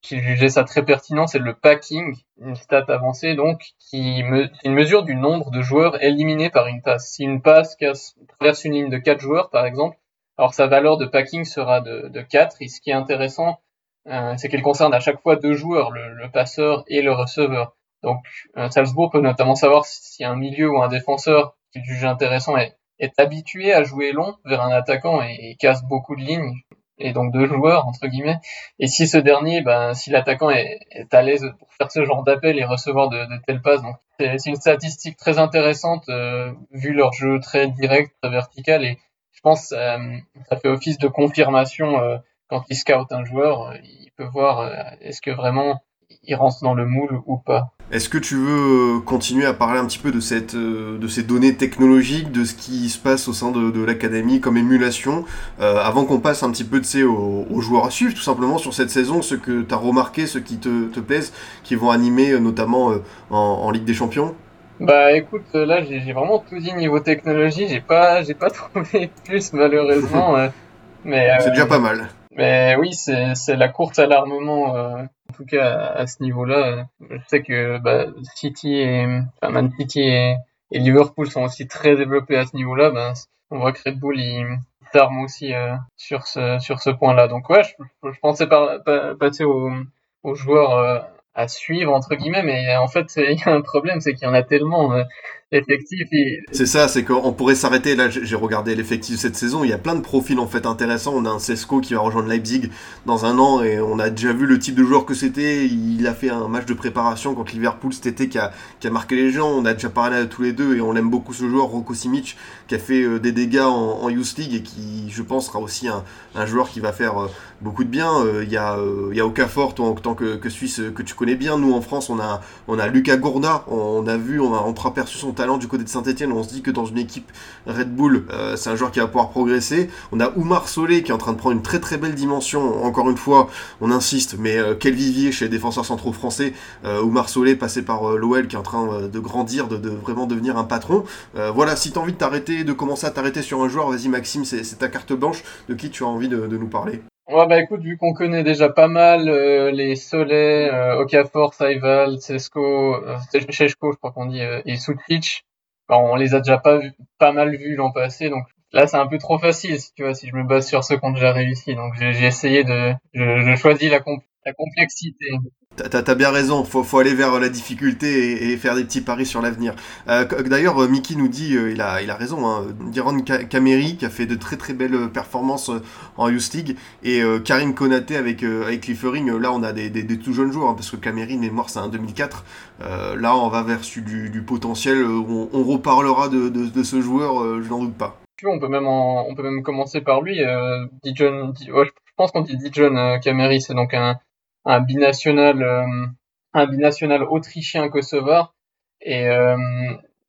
[SPEAKER 2] qu'ils jugeaient ça très pertinent, c'est le packing, une stat avancée donc, qui me, une mesure du nombre de joueurs éliminés par une passe. Si une passe casse, traverse une ligne de 4 joueurs, par exemple, alors sa valeur de packing sera de, de 4, et ce qui est intéressant, euh, c'est qu'elle concerne à chaque fois deux joueurs, le, passeur et le receveur. Donc, euh, Salzbourg peut notamment savoir si un milieu ou un défenseur qu'il juge intéressant est, habitué à jouer long vers un attaquant et casse beaucoup de lignes, et donc deux joueurs entre guillemets. Et si ce dernier, ben, si l'attaquant est, est, à l'aise pour faire ce genre d'appel et recevoir de, de telles passes, donc c'est une statistique très intéressante euh, vu leur jeu très direct, très vertical et je pense euh, ça fait office de confirmation euh, quand il scout un joueur, euh, il peut voir euh, est-ce que vraiment il rentre dans le moule ou pas.
[SPEAKER 1] Est-ce que tu veux euh, continuer à parler un petit peu de, cette, euh, de ces données technologiques, de ce qui se passe au sein de, de l'académie comme émulation, euh, avant qu'on passe un petit peu aux, aux joueurs à suivre, tout simplement sur cette saison, ce que tu as remarqué, ce qui te, te plaisent, qui vont animer notamment en, en Ligue des Champions?
[SPEAKER 2] Bah écoute, là j'ai vraiment tout dit niveau technologie, j'ai pas j'ai pas trouvé plus malheureusement, mais
[SPEAKER 1] c'est déjà pas mal.
[SPEAKER 2] Mais oui, c'est la course à l'armement, euh, tout cas à, ce niveau-là. Je sais que bah, City et Man City et, Liverpool sont aussi très développés à ce niveau-là. Ben, on voit que Red Bull il s'arme aussi euh, sur ce sur ce point-là. Donc ouais, je, pensais passer aux, aux joueurs euh, à suivre entre guillemets, mais en fait il y a un problème, c'est qu'il y en a tellement. Euh,
[SPEAKER 1] C'est ça, c'est qu'on pourrait s'arrêter. Là, j'ai regardé l'effectif cette saison. Il y a plein de profils en fait intéressants. On a un Cesco qui va rejoindre Leipzig dans un an et on a déjà vu le type de joueur que c'était. Il a fait un match de préparation contre Liverpool cet été qui a, qui a marqué les gens. On a déjà parlé à tous les deux et on aime beaucoup ce joueur, Rocco Simic, qui a fait euh, des dégâts en, en, Youth League et qui, je pense, sera aussi un, un joueur qui va faire euh, beaucoup de bien. Euh, il y a, il y a Okafor, toi, en tant que, que Suisse, que tu connais bien. Nous, en France, on a, on a Lucas Gourna. On, a vu, on a entreaperçu son talent talent du côté de Saint-Etienne. On se dit que dans une équipe Red Bull, c'est un joueur qui va pouvoir progresser. On a Oumar Solé qui est en train de prendre une très très belle dimension. Encore une fois, on insiste, mais quel vivier chez les défenseurs centraux français. Oumar Solé passé par l'OL qui est en train de grandir, de, vraiment devenir un patron. voilà, si tu as envie de t'arrêter, de commencer à t'arrêter sur un joueur, vas-y Maxime, c'est ta carte blanche. De qui tu as envie de, nous parler?
[SPEAKER 2] Ouais, bah écoute, vu qu'on connaît déjà pas mal les Soleil, euh, Okafor, Saival, Cesco, euh, je crois qu'on dit, et Sukic, bah, on les a déjà pas, pas mal vus l'an passé, donc là c'est un peu trop facile, si tu vois, si je me base sur ceux qui ont déjà réussi. Donc j'ai essayé de, je, je choisis la, la complexité.
[SPEAKER 1] T'as bien raison, faut, faut aller vers la difficulté et, faire des petits paris sur l'avenir. Euh, D'ailleurs, euh, Mickey nous dit, euh, il, a, il a raison, hein, Diron Kameri qui a fait de très très belles performances euh, en Youth League et Karim Konaté avec, avec Cliffering, là on a des, des, des tout jeunes joueurs, hein, parce que Kameri, mémoire, c'est un 2004. là on va vers du, du potentiel, on, on, reparlera de, de, de ce joueur, je n'en doute pas.
[SPEAKER 2] On peut même on peut même commencer par lui. Dijon, je pense qu'on dit Dijon Kameri, c'est donc un, un binational, euh, un binational autrichien kosovar. Et euh,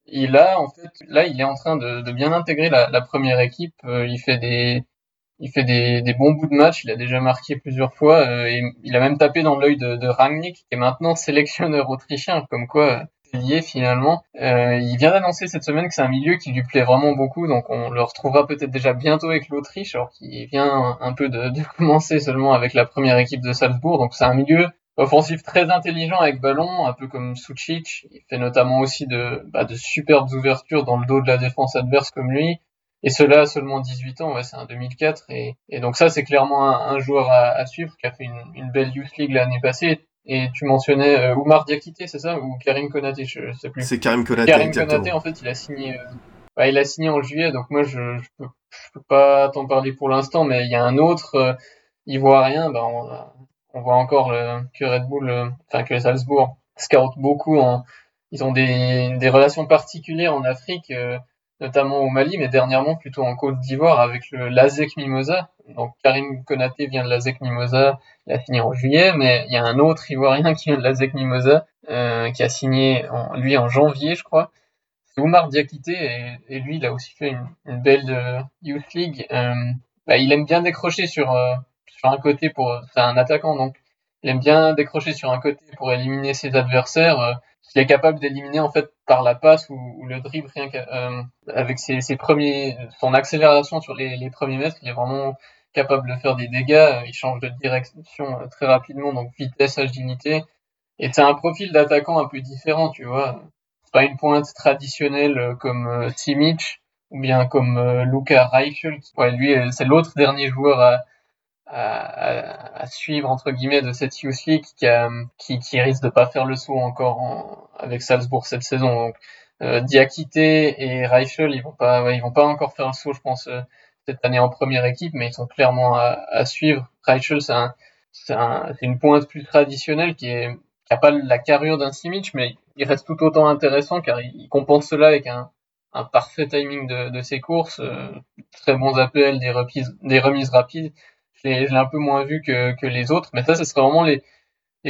[SPEAKER 2] il a en fait, là, il est en train de, bien intégrer la, première équipe. Euh, il fait des, il fait des, des, bons bouts de match. Il a déjà marqué plusieurs fois. et il a même tapé dans l'œil de, de Rangnick, qui est maintenant sélectionneur autrichien. Comme quoi, Euh, il vient d'annoncer cette semaine que c'est un milieu qui lui plaît vraiment beaucoup. Donc on le retrouvera peut-être déjà bientôt avec l'Autriche, alors qu'il vient un peu de, commencer seulement avec la première équipe de Salzbourg. Donc c'est un milieu offensif très intelligent avec ballon, un peu comme Sucic. Il fait notamment aussi de, bah, de superbes ouvertures dans le dos de la défense adverse comme lui. Et cela a seulement 18 ans, c'est un 2004. Et, donc ça, c'est clairement un, joueur à, à, suivre qui a fait une belle Youth League l'année passée. Et tu mentionnais euh, Oumar Diakité, c'est ça? Ou Karim Konaté, je, sais plus.
[SPEAKER 1] C'est Karim Konaté,
[SPEAKER 2] Karim Konaté, en fait, il a signé... Euh, il a signé en juillet, donc moi, je, je, peux, je peux pas t'en parler pour l'instant, mais il y a un autre euh, ivoirien, bah, on, on voit encore le, que Red Bull, euh, enfin que Salzbourg scout beaucoup. En, ils ont des, des relations particulières en Afrique, euh, notamment au Mali, mais dernièrement plutôt en Côte d'Ivoire avec le Lazek Mimosa. Donc Karim Konaté vient de Lazek Mimosa, il a fini en juillet, mais il y a un autre Ivoirien qui vient de Lazek Mimosa, euh, qui a signé en, lui en janvier, je crois. C'est Oumar Diakité, et, lui, il a aussi fait une, belle Youth League. Bah, il aime bien décrocher sur sur un côté pour, c'est un attaquant donc il aime bien décrocher sur un côté pour éliminer ses adversaires. Euh, il est capable d'éliminer en fait par la passe ou, le dribble rien euh, ses, premiers, son accélération sur les, premiers mètres, il est vraiment capable de faire des dégâts. Il change de direction euh, très rapidement, donc vitesse, agilité. Et c'est un profil d'attaquant un peu différent, tu vois. C'est pas une pointe traditionnelle comme Simic ou bien comme Luca Reichel. Ouais, lui, c'est l'autre dernier joueur à, à, à, suivre entre guillemets de cette Youth League qui, qui, qui, risque de pas faire le saut encore en, avec Salzbourg cette saison. Donc, euh, Diakité et Reichel, ils vont pas, ouais, ils vont pas encore faire le saut, je pense, euh, cette année en première équipe, mais ils sont clairement à, à suivre. Reichel, c'est un, un, une pointe plus traditionnelle qui est, qui a pas la carrure d'un Simic, mais il reste tout autant intéressant car il, compense cela avec un, un parfait timing de, de ses courses, euh, très bons appels, des remises, des remises rapides l'ai un peu moins vu que, les autres, mais ça, ce serait vraiment les,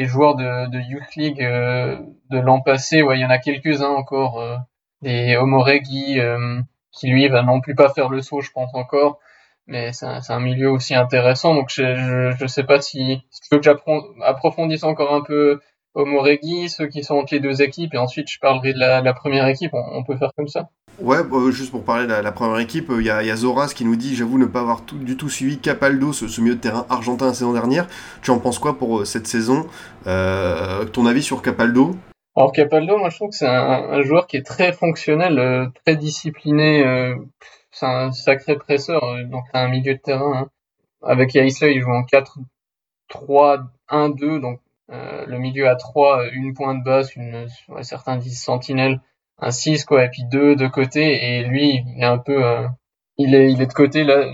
[SPEAKER 2] joueurs de, Youth League euh, de l'an passé. Il y en a quelques-uns encore, euh, des Omoregi, euh, qui lui va non plus pas faire le saut, je pense encore. Mais c'est un, milieu aussi intéressant, donc je, je, je sais pas si, si tu veux que j'approfondisse encore un peu Omoregi, ceux qui sont entre les deux équipes, et ensuite je parlerai de la, première équipe, on peut faire comme ça.
[SPEAKER 1] Ouais, bah, juste pour parler de la, première équipe, il y, a, y a Zoras qui nous dit J'avoue ne pas avoir du tout suivi Capaldo, ce, ce, milieu de terrain argentin la saison dernière. Tu en penses quoi pour euh, cette saison? Euh, Ton avis sur Capaldo?
[SPEAKER 2] Alors, Capaldo, moi je trouve que c'est un, joueur qui est très fonctionnel, euh, très discipliné. Euh, c'est un sacré presseur, euh, donc un milieu de terrain. Hein. Avec Yaisla, il joue en 4-3-1-2, donc le milieu à 3, une pointe basse, une, certains disent sentinelle un 6 quoi et puis deux de côté et lui il est un peu euh, il est il est de côté là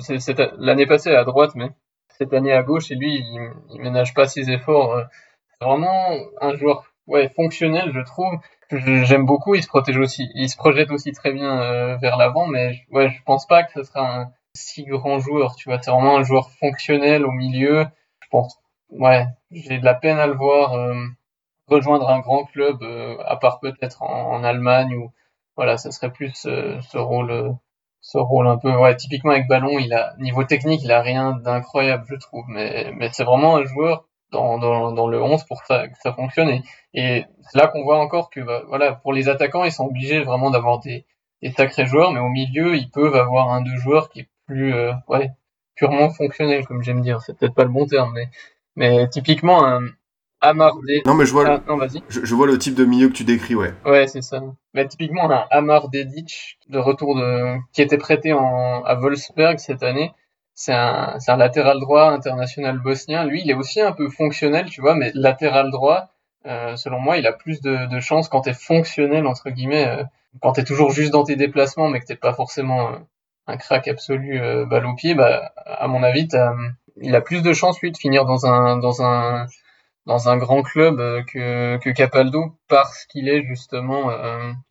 [SPEAKER 2] l'année passée à droite mais cette année à gauche et lui il, il ménage pas ses efforts euh. c'est vraiment un joueur ouais fonctionnel je trouve j'aime beaucoup il se protège aussi il se projette aussi très bien euh, vers l'avant mais ouais je pense pas que ce sera un si grand joueur tu vois c'est vraiment un joueur fonctionnel au milieu je pense ouais j'ai de la peine à le voir rejoindre un grand club, euh, à part peut-être en, Allemagne ou voilà, ça serait plus ce rôle, ce rôle un peu, ouais, typiquement avec ballon, il a niveau technique, il a rien d'incroyable, je trouve, mais mais c'est vraiment un joueur dans, dans, le 11 pour ça, que ça fonctionne. Et, c'est là qu'on voit encore que bah, voilà, pour les attaquants, ils sont obligés vraiment d'avoir des, sacrés joueurs, mais au milieu, ils peuvent avoir un deux joueurs qui est plus euh, ouais, purement fonctionnel, comme j'aime dire. C'est peut-être pas le bon terme, mais, mais typiquement un Amar
[SPEAKER 1] Non, mais je vois,
[SPEAKER 2] ah, non, vas-y.
[SPEAKER 1] Je, je, vois le type de milieu que tu décris, ouais.
[SPEAKER 2] Ouais, c'est ça. Mais typiquement, un Amar Dedic, de retour de, qui était prêté en, à Wolfsberg cette année c'est un, un, latéral droit international bosnien. Lui, il est aussi un peu fonctionnel, tu vois, mais latéral droit, euh, selon moi, il a plus de, de chances quand t'es fonctionnel, entre guillemets, euh, quand t'es toujours juste dans tes déplacements, mais que t'es pas forcément euh, un crack absolu euh, balle au pied, bah, à mon avis, il a plus de chances, lui, de finir dans un, dans un, dans un grand club euh, que, que Capaldo parce qu'il est justement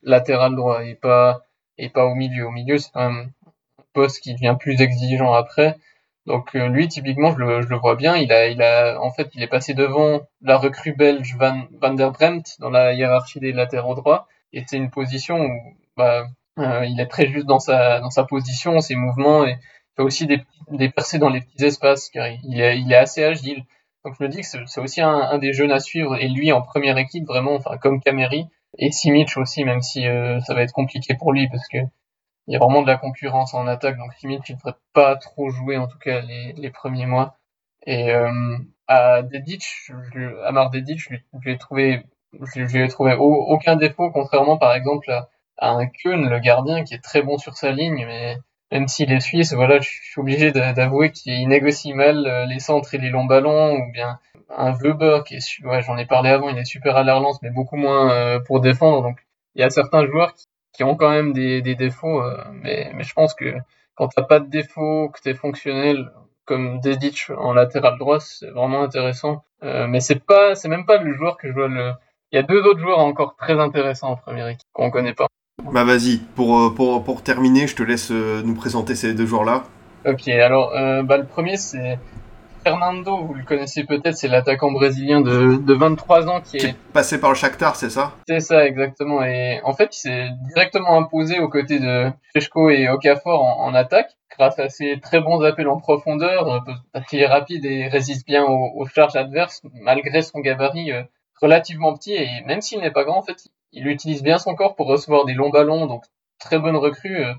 [SPEAKER 2] latéral droit et pas, et pas au milieu. Au milieu, c'est même poste qui devient plus exigeant après. Donc euh, lui, typiquement, je le, je le, vois bien. Il a, il a, en fait, il est passé devant la recrue belge Van, Van der Bremt dans la hiérarchie des latéraux droits. Et c'est une position où bah, euh, il est très juste dans sa, dans sa position, ses mouvements, et il fait aussi des, des percées dans les petits espaces, car il est, il est assez agile. Donc je me dis que c'est aussi un, des jeunes à suivre. Et lui, en première équipe, vraiment, enfin comme Cameri et Simic aussi, même si euh, ça va être compliqué pour lui parce que il y a vraiment de la concurrence en attaque, donc limite il ne devrait pas trop jouer en tout cas les, les premiers mois. Et euh, à Dedic, je, à Mar Dedic, je lui ai trouvé, je lui ai trouvé aucun défaut, contrairement par exemple à, un Keun, le gardien, qui est très bon sur sa ligne, mais même s'il est suisse, voilà, je suis obligé d'avouer qu'il négocie mal euh, les centres et les longs ballons, ou bien un Weber qui est, ouais, j'en ai parlé avant, il est super à la relance, mais beaucoup moins euh, pour défendre. Donc, il y a certains joueurs qui, ont quand même des, défauts, euh, mais, je pense que quand t'as pas de défauts, que t'es fonctionnel, comme Dedic en latéral droit, c'est vraiment intéressant. Mais c'est pas, c'est même pas le joueur que je vois le. Il y a deux autres joueurs encore très intéressants en première équipe qu'on connaît pas.
[SPEAKER 1] Bah vas-y, pour, euh, pour, pour terminer, je te laisse nous présenter ces deux joueurs-là.
[SPEAKER 2] Ok, alors euh, bah, le premier c'est Fernando, vous le connaissez peut-être, c'est l'attaquant brésilien de, de 23 ans qui,
[SPEAKER 1] qui est... passé par le Shakhtar, c'est ça?
[SPEAKER 2] C'est ça, exactement. Et en fait, il s'est directement imposé aux côtés de Fresco et Okafor en, en, attaque, grâce à ses très bons appels en profondeur, parce qu'il est rapide et résiste bien aux, aux, charges adverses, malgré son gabarit euh, relativement petit. Et même s'il n'est pas grand, en fait, il utilise bien son corps pour recevoir des longs ballons, donc très bonne recrue. Euh,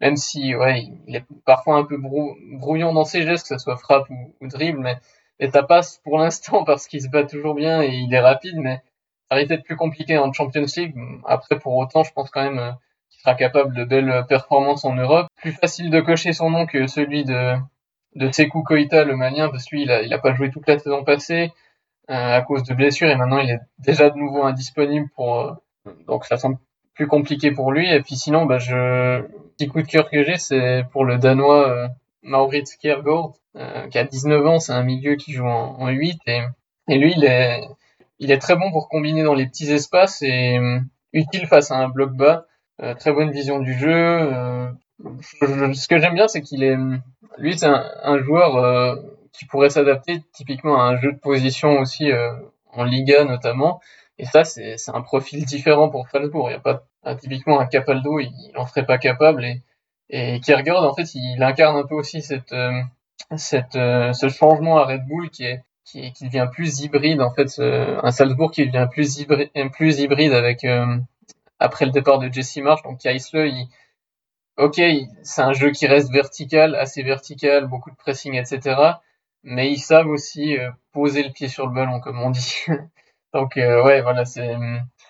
[SPEAKER 2] même si ouais, il est parfois un peu brouillon dans ses gestes, que ce soit frappe ou, dribble, mais, et ça passe pour l'instant parce qu'il se bat toujours bien et il est rapide, mais ça risque d'être plus compliqué en Champions League. Après, pour autant, je pense quand même euh, qu'il sera capable de belles performances en Europe. Plus facile de cocher son nom que celui de, de Sekou Koita, le malien, parce que lui, il a, pas joué toute la saison passée euh, à cause de blessures et maintenant il est déjà de nouveau indisponible pour, donc ça semble plus compliqué pour lui. Et puis sinon, bah, je, petit coup de cœur que j'ai, c'est pour le Danois euh, Maurits Kjærgaard, euh, qui a 19 ans, c'est un milieu qui joue en, en 8 et, et lui, il est, il est très bon pour combiner dans les petits espaces et euh, utile face à un bloc bas. Euh, très bonne vision du jeu. Euh, je, ce que j'aime bien, c'est qu'il est, lui, c'est un, un, joueur qui pourrait s'adapter typiquement à un jeu de position aussi en Liga notamment. Et ça, c'est un profil différent pour Salzbourg. Il n'y a pas typiquement un Capaldo, il n'en serait pas capable. Et, et Kiergaard, en fait, il incarne un peu aussi cette, euh, cette, euh, ce changement à Red Bull qui est qui, qui devient plus hybride. En fait, un Salzbourg qui devient plus hybride, plus hybride avec euh, après le départ de Jesse Marsh. Donc Kaisle, il, ok, c'est un jeu qui reste vertical, assez vertical, beaucoup de pressing, etc. Mais ils savent aussi poser le pied sur le ballon, comme on dit. Donc euh, ouais, voilà, c'est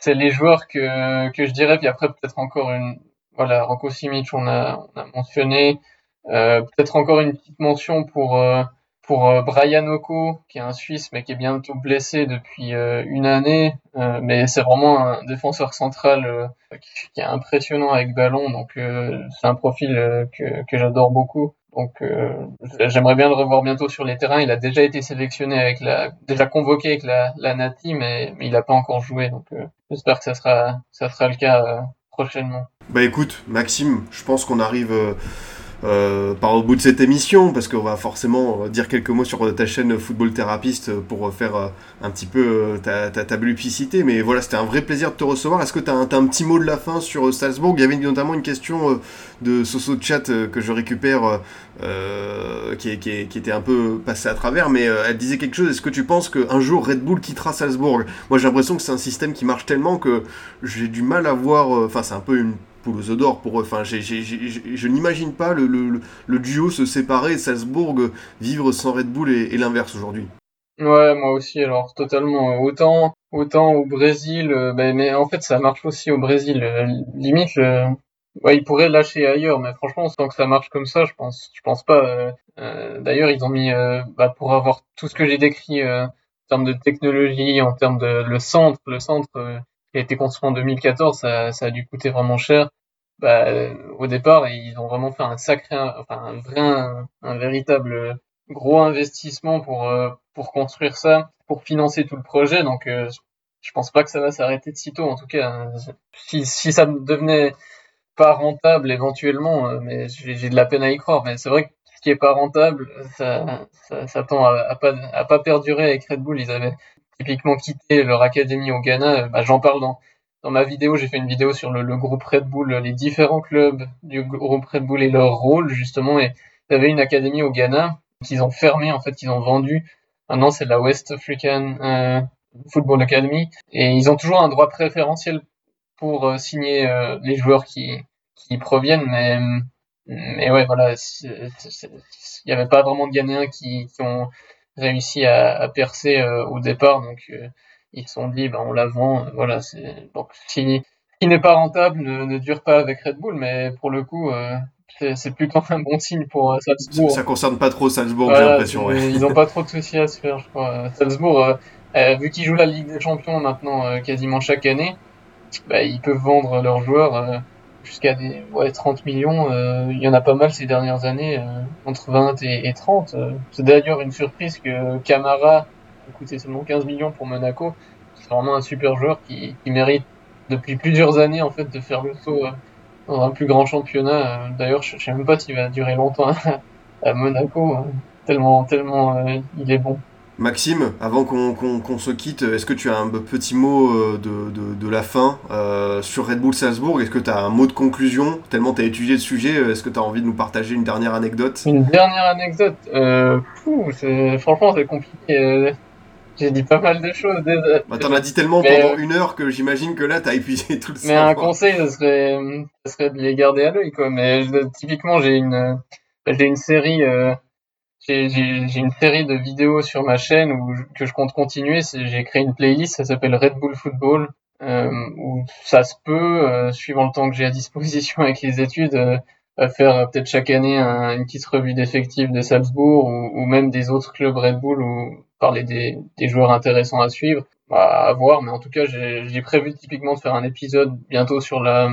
[SPEAKER 2] c'est les joueurs que que je dirais. Puis après peut-être encore une voilà, Rocco Simic, on a on a mentionné. Euh, peut-être encore une petite mention pour euh, pour euh, Brian Oko, qui est un Suisse mais qui est bientôt blessé depuis une année. Mais c'est vraiment un défenseur central qui, qui, est impressionnant avec ballon. Donc c'est un profil que que j'adore beaucoup. Donc euh, j'aimerais bien le revoir bientôt sur les terrains. Il a déjà été sélectionné avec la, déjà convoqué avec la, la Nati, mais, il n'a pas encore joué. Donc euh, j'espère que ça sera, ça sera le cas euh, prochainement.
[SPEAKER 1] Bah écoute, Maxime, je pense qu'on arrive euh, par au bout de cette émission, parce qu'on va forcément dire quelques mots sur ta chaîne Football Therapist pour faire un petit peu ta, ta, publicité. Mais voilà, c'était un vrai plaisir de te recevoir. Est-ce que tu as, un petit mot de la fin sur Salzbourg? Il y avait notamment une question de Soso Chat que je récupère, qui, qui, qui, était un peu passée à travers, mais elle disait quelque chose. Est-ce que tu penses qu'un jour Red Bull quittera Salzbourg? Moi j'ai l'impression que c'est un système qui marche tellement que j'ai du mal à voir. Enfin, c'est un peu une pour eux. Je n'imagine pas le, duo se séparer Salzbourg vivre sans Red Bull et, l'inverse aujourd'hui.
[SPEAKER 2] Ouais, moi aussi, alors totalement. Autant, autant au Brésil, euh, ben, mais en fait, ça marche aussi au Brésil. Euh, limite, ouais, ils pourraient lâcher ailleurs, mais franchement, sans que ça marche comme ça, je pense, je pense pas. Euh, d'ailleurs, ils ont mis, bah, pour avoir tout ce que j'ai décrit en termes de technologie, en termes de le centre, le centre qui a été construit en 2014, ça, a dû coûter vraiment cher bah, au départ, ils ont vraiment fait un sacré, enfin un vrai, un, véritable gros investissement pour euh, pour construire ça, pour financer tout le projet. Donc, euh, je pense pas que ça va s'arrêter de sitôt. En tout cas, si si ça devenait pas rentable éventuellement, euh, mais j'ai de la peine à y croire. Mais c'est vrai que ce qui est pas rentable, ça, tend à, à, pas à pas perdurer avec Red Bull. Ils avaient typiquement quitté leur académie au Ghana. Bah, J'en parle dans dans ma vidéo, j'ai fait une vidéo sur le, groupe Red Bull, les différents clubs du groupe Red Bull et leur rôle justement. Et il y avait une académie au Ghana qu'ils ont fermé en fait, qu'ils ont vendu. Maintenant, c'est la West African euh, Football Academy et ils ont toujours un droit préférentiel pour euh, signer euh, les joueurs qui qui proviennent, mais mais ouais, voilà, il n'y avait pas vraiment de Ghanéens qui, qui ont réussi à, à percer au départ, donc ils se sont dit, ben, on la vend, euh, voilà, c'est, donc, qui, qui n'est pas rentable ne, ne, dure pas avec Red Bull, mais pour le coup, euh, c'est plutôt un bon signe pour euh, Salzbourg.
[SPEAKER 1] Ça, concerne pas trop Salzbourg, j'ai l'impression. Ouais.
[SPEAKER 2] Ils ont pas trop de soucis à se faire, je crois. Salzbourg, vu qu'ils jouent la Ligue des Champions maintenant quasiment chaque année, bah, ils peuvent vendre leurs joueurs jusqu'à des ouais, 30 millions. Il y en a pas mal ces dernières années, entre 20 et, et 30. C'est d'ailleurs une surprise que Camara coûté seulement 15 millions pour Monaco. C'est vraiment un super joueur qui, qui, mérite depuis plusieurs années en fait de faire le saut euh, dans un plus grand championnat. Euh, d'ailleurs, je, ne sais même pas s'il va durer longtemps à, Monaco, euh, tellement tellement il est bon.
[SPEAKER 1] Maxime, avant qu'on se quitte, est-ce que tu as un petit mot de, de, de la fin euh, sur Red Bull Salzbourg? Est-ce que tu as un mot de conclusion? Tellement tu as étudié le sujet, est-ce que tu as envie de nous partager une dernière anecdote?
[SPEAKER 2] Une dernière anecdote euh, Franchement, c'est compliqué. J'ai dit pas mal de choses.
[SPEAKER 1] Bah, T'en as dit tellement pendant une heure que j'imagine que là, t'as épuisé tout le
[SPEAKER 2] Mais un conseil, ce serait, ce serait de les garder à l'œil. Mais typiquement, j'ai une, j'ai une série, euh, j'ai une série de vidéos sur ma chaîne où, que je compte continuer. J'ai créé une playlist, ça s'appelle Red Bull Football, euh, où ça se peut, euh, suivant le temps que j'ai à disposition avec les études, euh, faire peut-être chaque année une petite revue d'effectifs de Salzbourg ou, ou, même des autres clubs Red Bull ou parler des, des joueurs intéressants à suivre, à voir. Mais en tout cas, j'ai prévu typiquement de faire un épisode bientôt sur la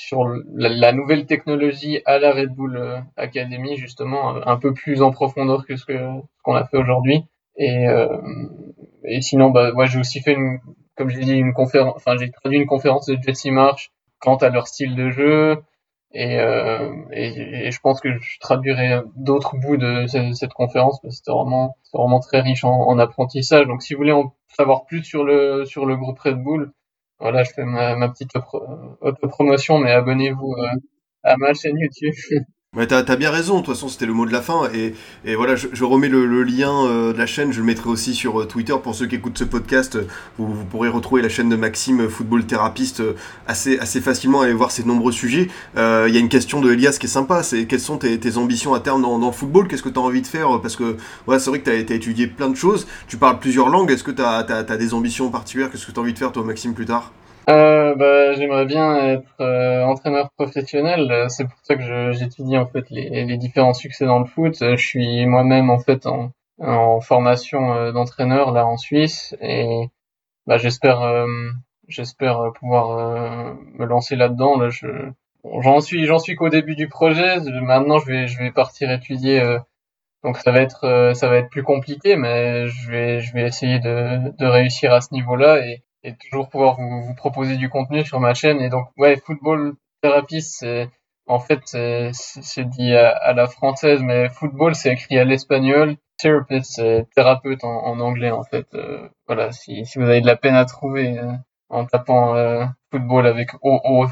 [SPEAKER 2] sur la, nouvelle technologie à la Red Bull euh, Academy, justement, un peu plus en profondeur que ce qu'on a fait aujourd'hui. Et, euh, et sinon, bah, ouais, j'ai aussi fait, une, comme j'ai dit, une conférence, enfin, j'ai traduit une conférence de Jesse March quant à leur style de jeu, et, euh, et, et, je pense que je traduirai d'autres bouts de cette, conférence parce que c'était vraiment, vraiment très riche en, en, apprentissage. Donc si vous voulez en savoir plus sur le, sur le groupe Red Bull, voilà, je fais ma, ma petite auto-promotion, mais abonnez-vous euh, à ma chaîne YouTube.
[SPEAKER 1] Ouais, t'as as bien raison, de toute façon c'était le mot de la fin, et, et voilà, je, remets le, lien euh, de la chaîne, je le mettrai aussi sur euh, Twitter pour ceux qui écoutent ce podcast, vous, pourrez retrouver la chaîne de Maxime, Football Thérapeute, euh, assez, assez facilement, aller voir ses nombreux sujets. Il y a une question de Elias qui est sympa, c'est quelles sont tes, ambitions à terme dans, football, qu'est-ce que t'as envie de faire, parce que voilà, c'est vrai que t'as as étudié plein de choses, tu parles plusieurs langues, est-ce que t'as as, as, des ambitions particulières, qu'est-ce que t'as envie de faire toi Maxime plus tard?
[SPEAKER 2] Euh, bah, J'aimerais bien être euh, entraîneur professionnel. C'est pour ça que j'étudie en fait les, les, différents succès dans le foot. Je suis moi-même en fait en, en formation euh, d'entraîneur là en Suisse et bah, j'espère euh, j'espère pouvoir me lancer là-dedans. Là, je j'en suis j'en suis qu'au début du projet. Maintenant, je vais je vais partir étudier. donc ça va être ça va être plus compliqué, mais je vais je vais essayer de, de réussir à ce niveau-là et et toujours pouvoir vous, vous, proposer du contenu sur ma chaîne. Et donc, ouais, Football Therapist, c'est En fait, c'est dit à, la française, mais football, c'est écrit à l'espagnol. Therapist, c'est thérapeute en, anglais, en fait. voilà, si, si vous avez de la peine à trouver en tapant football avec O-O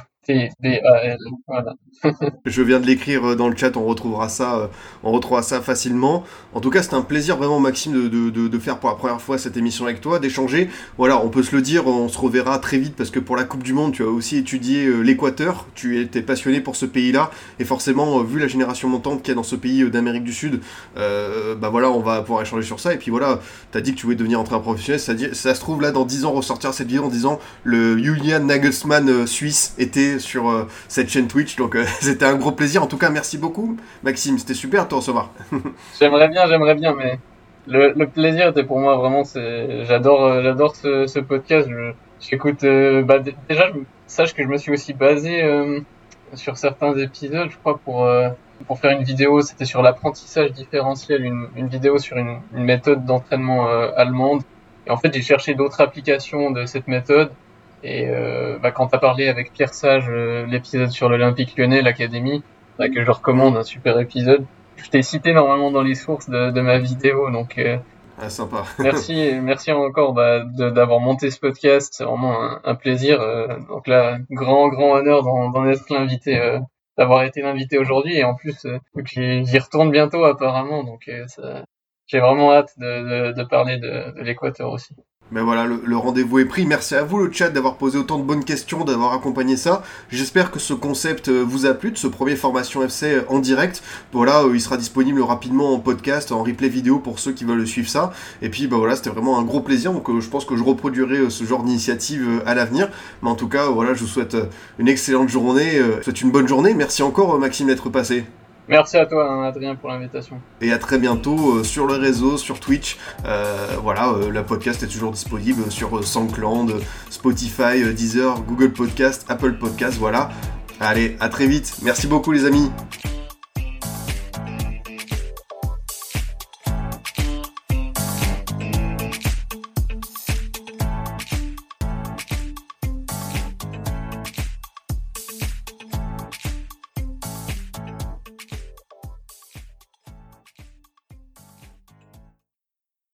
[SPEAKER 1] Je viens de l'écrire euh, dans le chat, on retrouvera ça, euh, on retrouvera ça facilement. En tout cas, c'est un plaisir vraiment, Maxime, de, de, de, faire pour la première fois cette émission avec toi, d'échanger. Voilà, on peut se le dire, on se reverra très vite parce que pour la Coupe du Monde, tu as aussi étudié euh, l'Équateur, tu étais passionné pour ce pays-là, et forcément, vu la génération montante qu'il y a dans ce pays d'Amérique du Sud, bah voilà, on va pouvoir échanger sur ça. Et puis voilà, tu as dit que tu voulais devenir entraîneur professionnel, ça, ça se trouve là dans 10 ans ressortir cette vidéo en disant le Julian Nagelsmann suisse était sur euh, cette chaîne Twitch. Donc euh, c'était un gros plaisir. En tout cas, merci beaucoup, Maxime. C'était super de te recevoir.
[SPEAKER 2] j'aimerais bien, j'aimerais bien, mais le, plaisir était pour moi vraiment. J'adore, euh, j'adore ce, podcast. j'écoute. Bah, déjà, sache que je me suis aussi basé sur certains épisodes, je crois, pour pour faire une vidéo. C'était sur l'apprentissage différentiel, une, vidéo sur une méthode d'entraînement allemande. Et en fait, j'ai cherché d'autres applications de cette méthode et euh, bah, quand tu as parlé avec Pierre Sage, euh, l'épisode sur l'Olympique lyonnais, l'Académie, bah, que je recommande, un super épisode, je t'ai cité normalement dans les sources de, de ma vidéo, donc euh,
[SPEAKER 1] ah, sympa.
[SPEAKER 2] merci, merci encore bah, d'avoir monté ce podcast, c'est vraiment un, un plaisir. Euh, donc là, grand, grand honneur d'en être l'invité, euh, d'avoir été l'invité aujourd'hui, et en plus, j'y retourne bientôt apparemment, donc j'ai vraiment hâte de, de, de parler de, de l'Équateur aussi.
[SPEAKER 1] Mais voilà, le, rendez-vous est pris. Merci à vous le chat d'avoir posé autant de bonnes questions, d'avoir accompagné ça. J'espère que ce concept euh, vous a plu, de ce premier formation FC euh, en direct. Voilà, euh, il sera disponible rapidement en podcast, en replay vidéo pour ceux qui veulent suivre ça. Et puis bah voilà, c'était vraiment un gros plaisir. Donc je pense que je reproduirai ce genre d'initiative à l'avenir. Mais en tout cas, voilà, je vous souhaite une excellente journée. Je vous souhaite une bonne journée. Merci encore Maxime d'être passé.
[SPEAKER 2] Merci à toi, hein, Adrien, pour l'invitation.
[SPEAKER 1] Et à très bientôt euh, sur le réseau, sur Twitch. Euh, voilà, euh, la podcast est toujours disponible sur SoundCloud, Spotify, Deezer, Google Podcast, Apple Podcast. Voilà. Allez, à très vite. Merci beaucoup, les amis.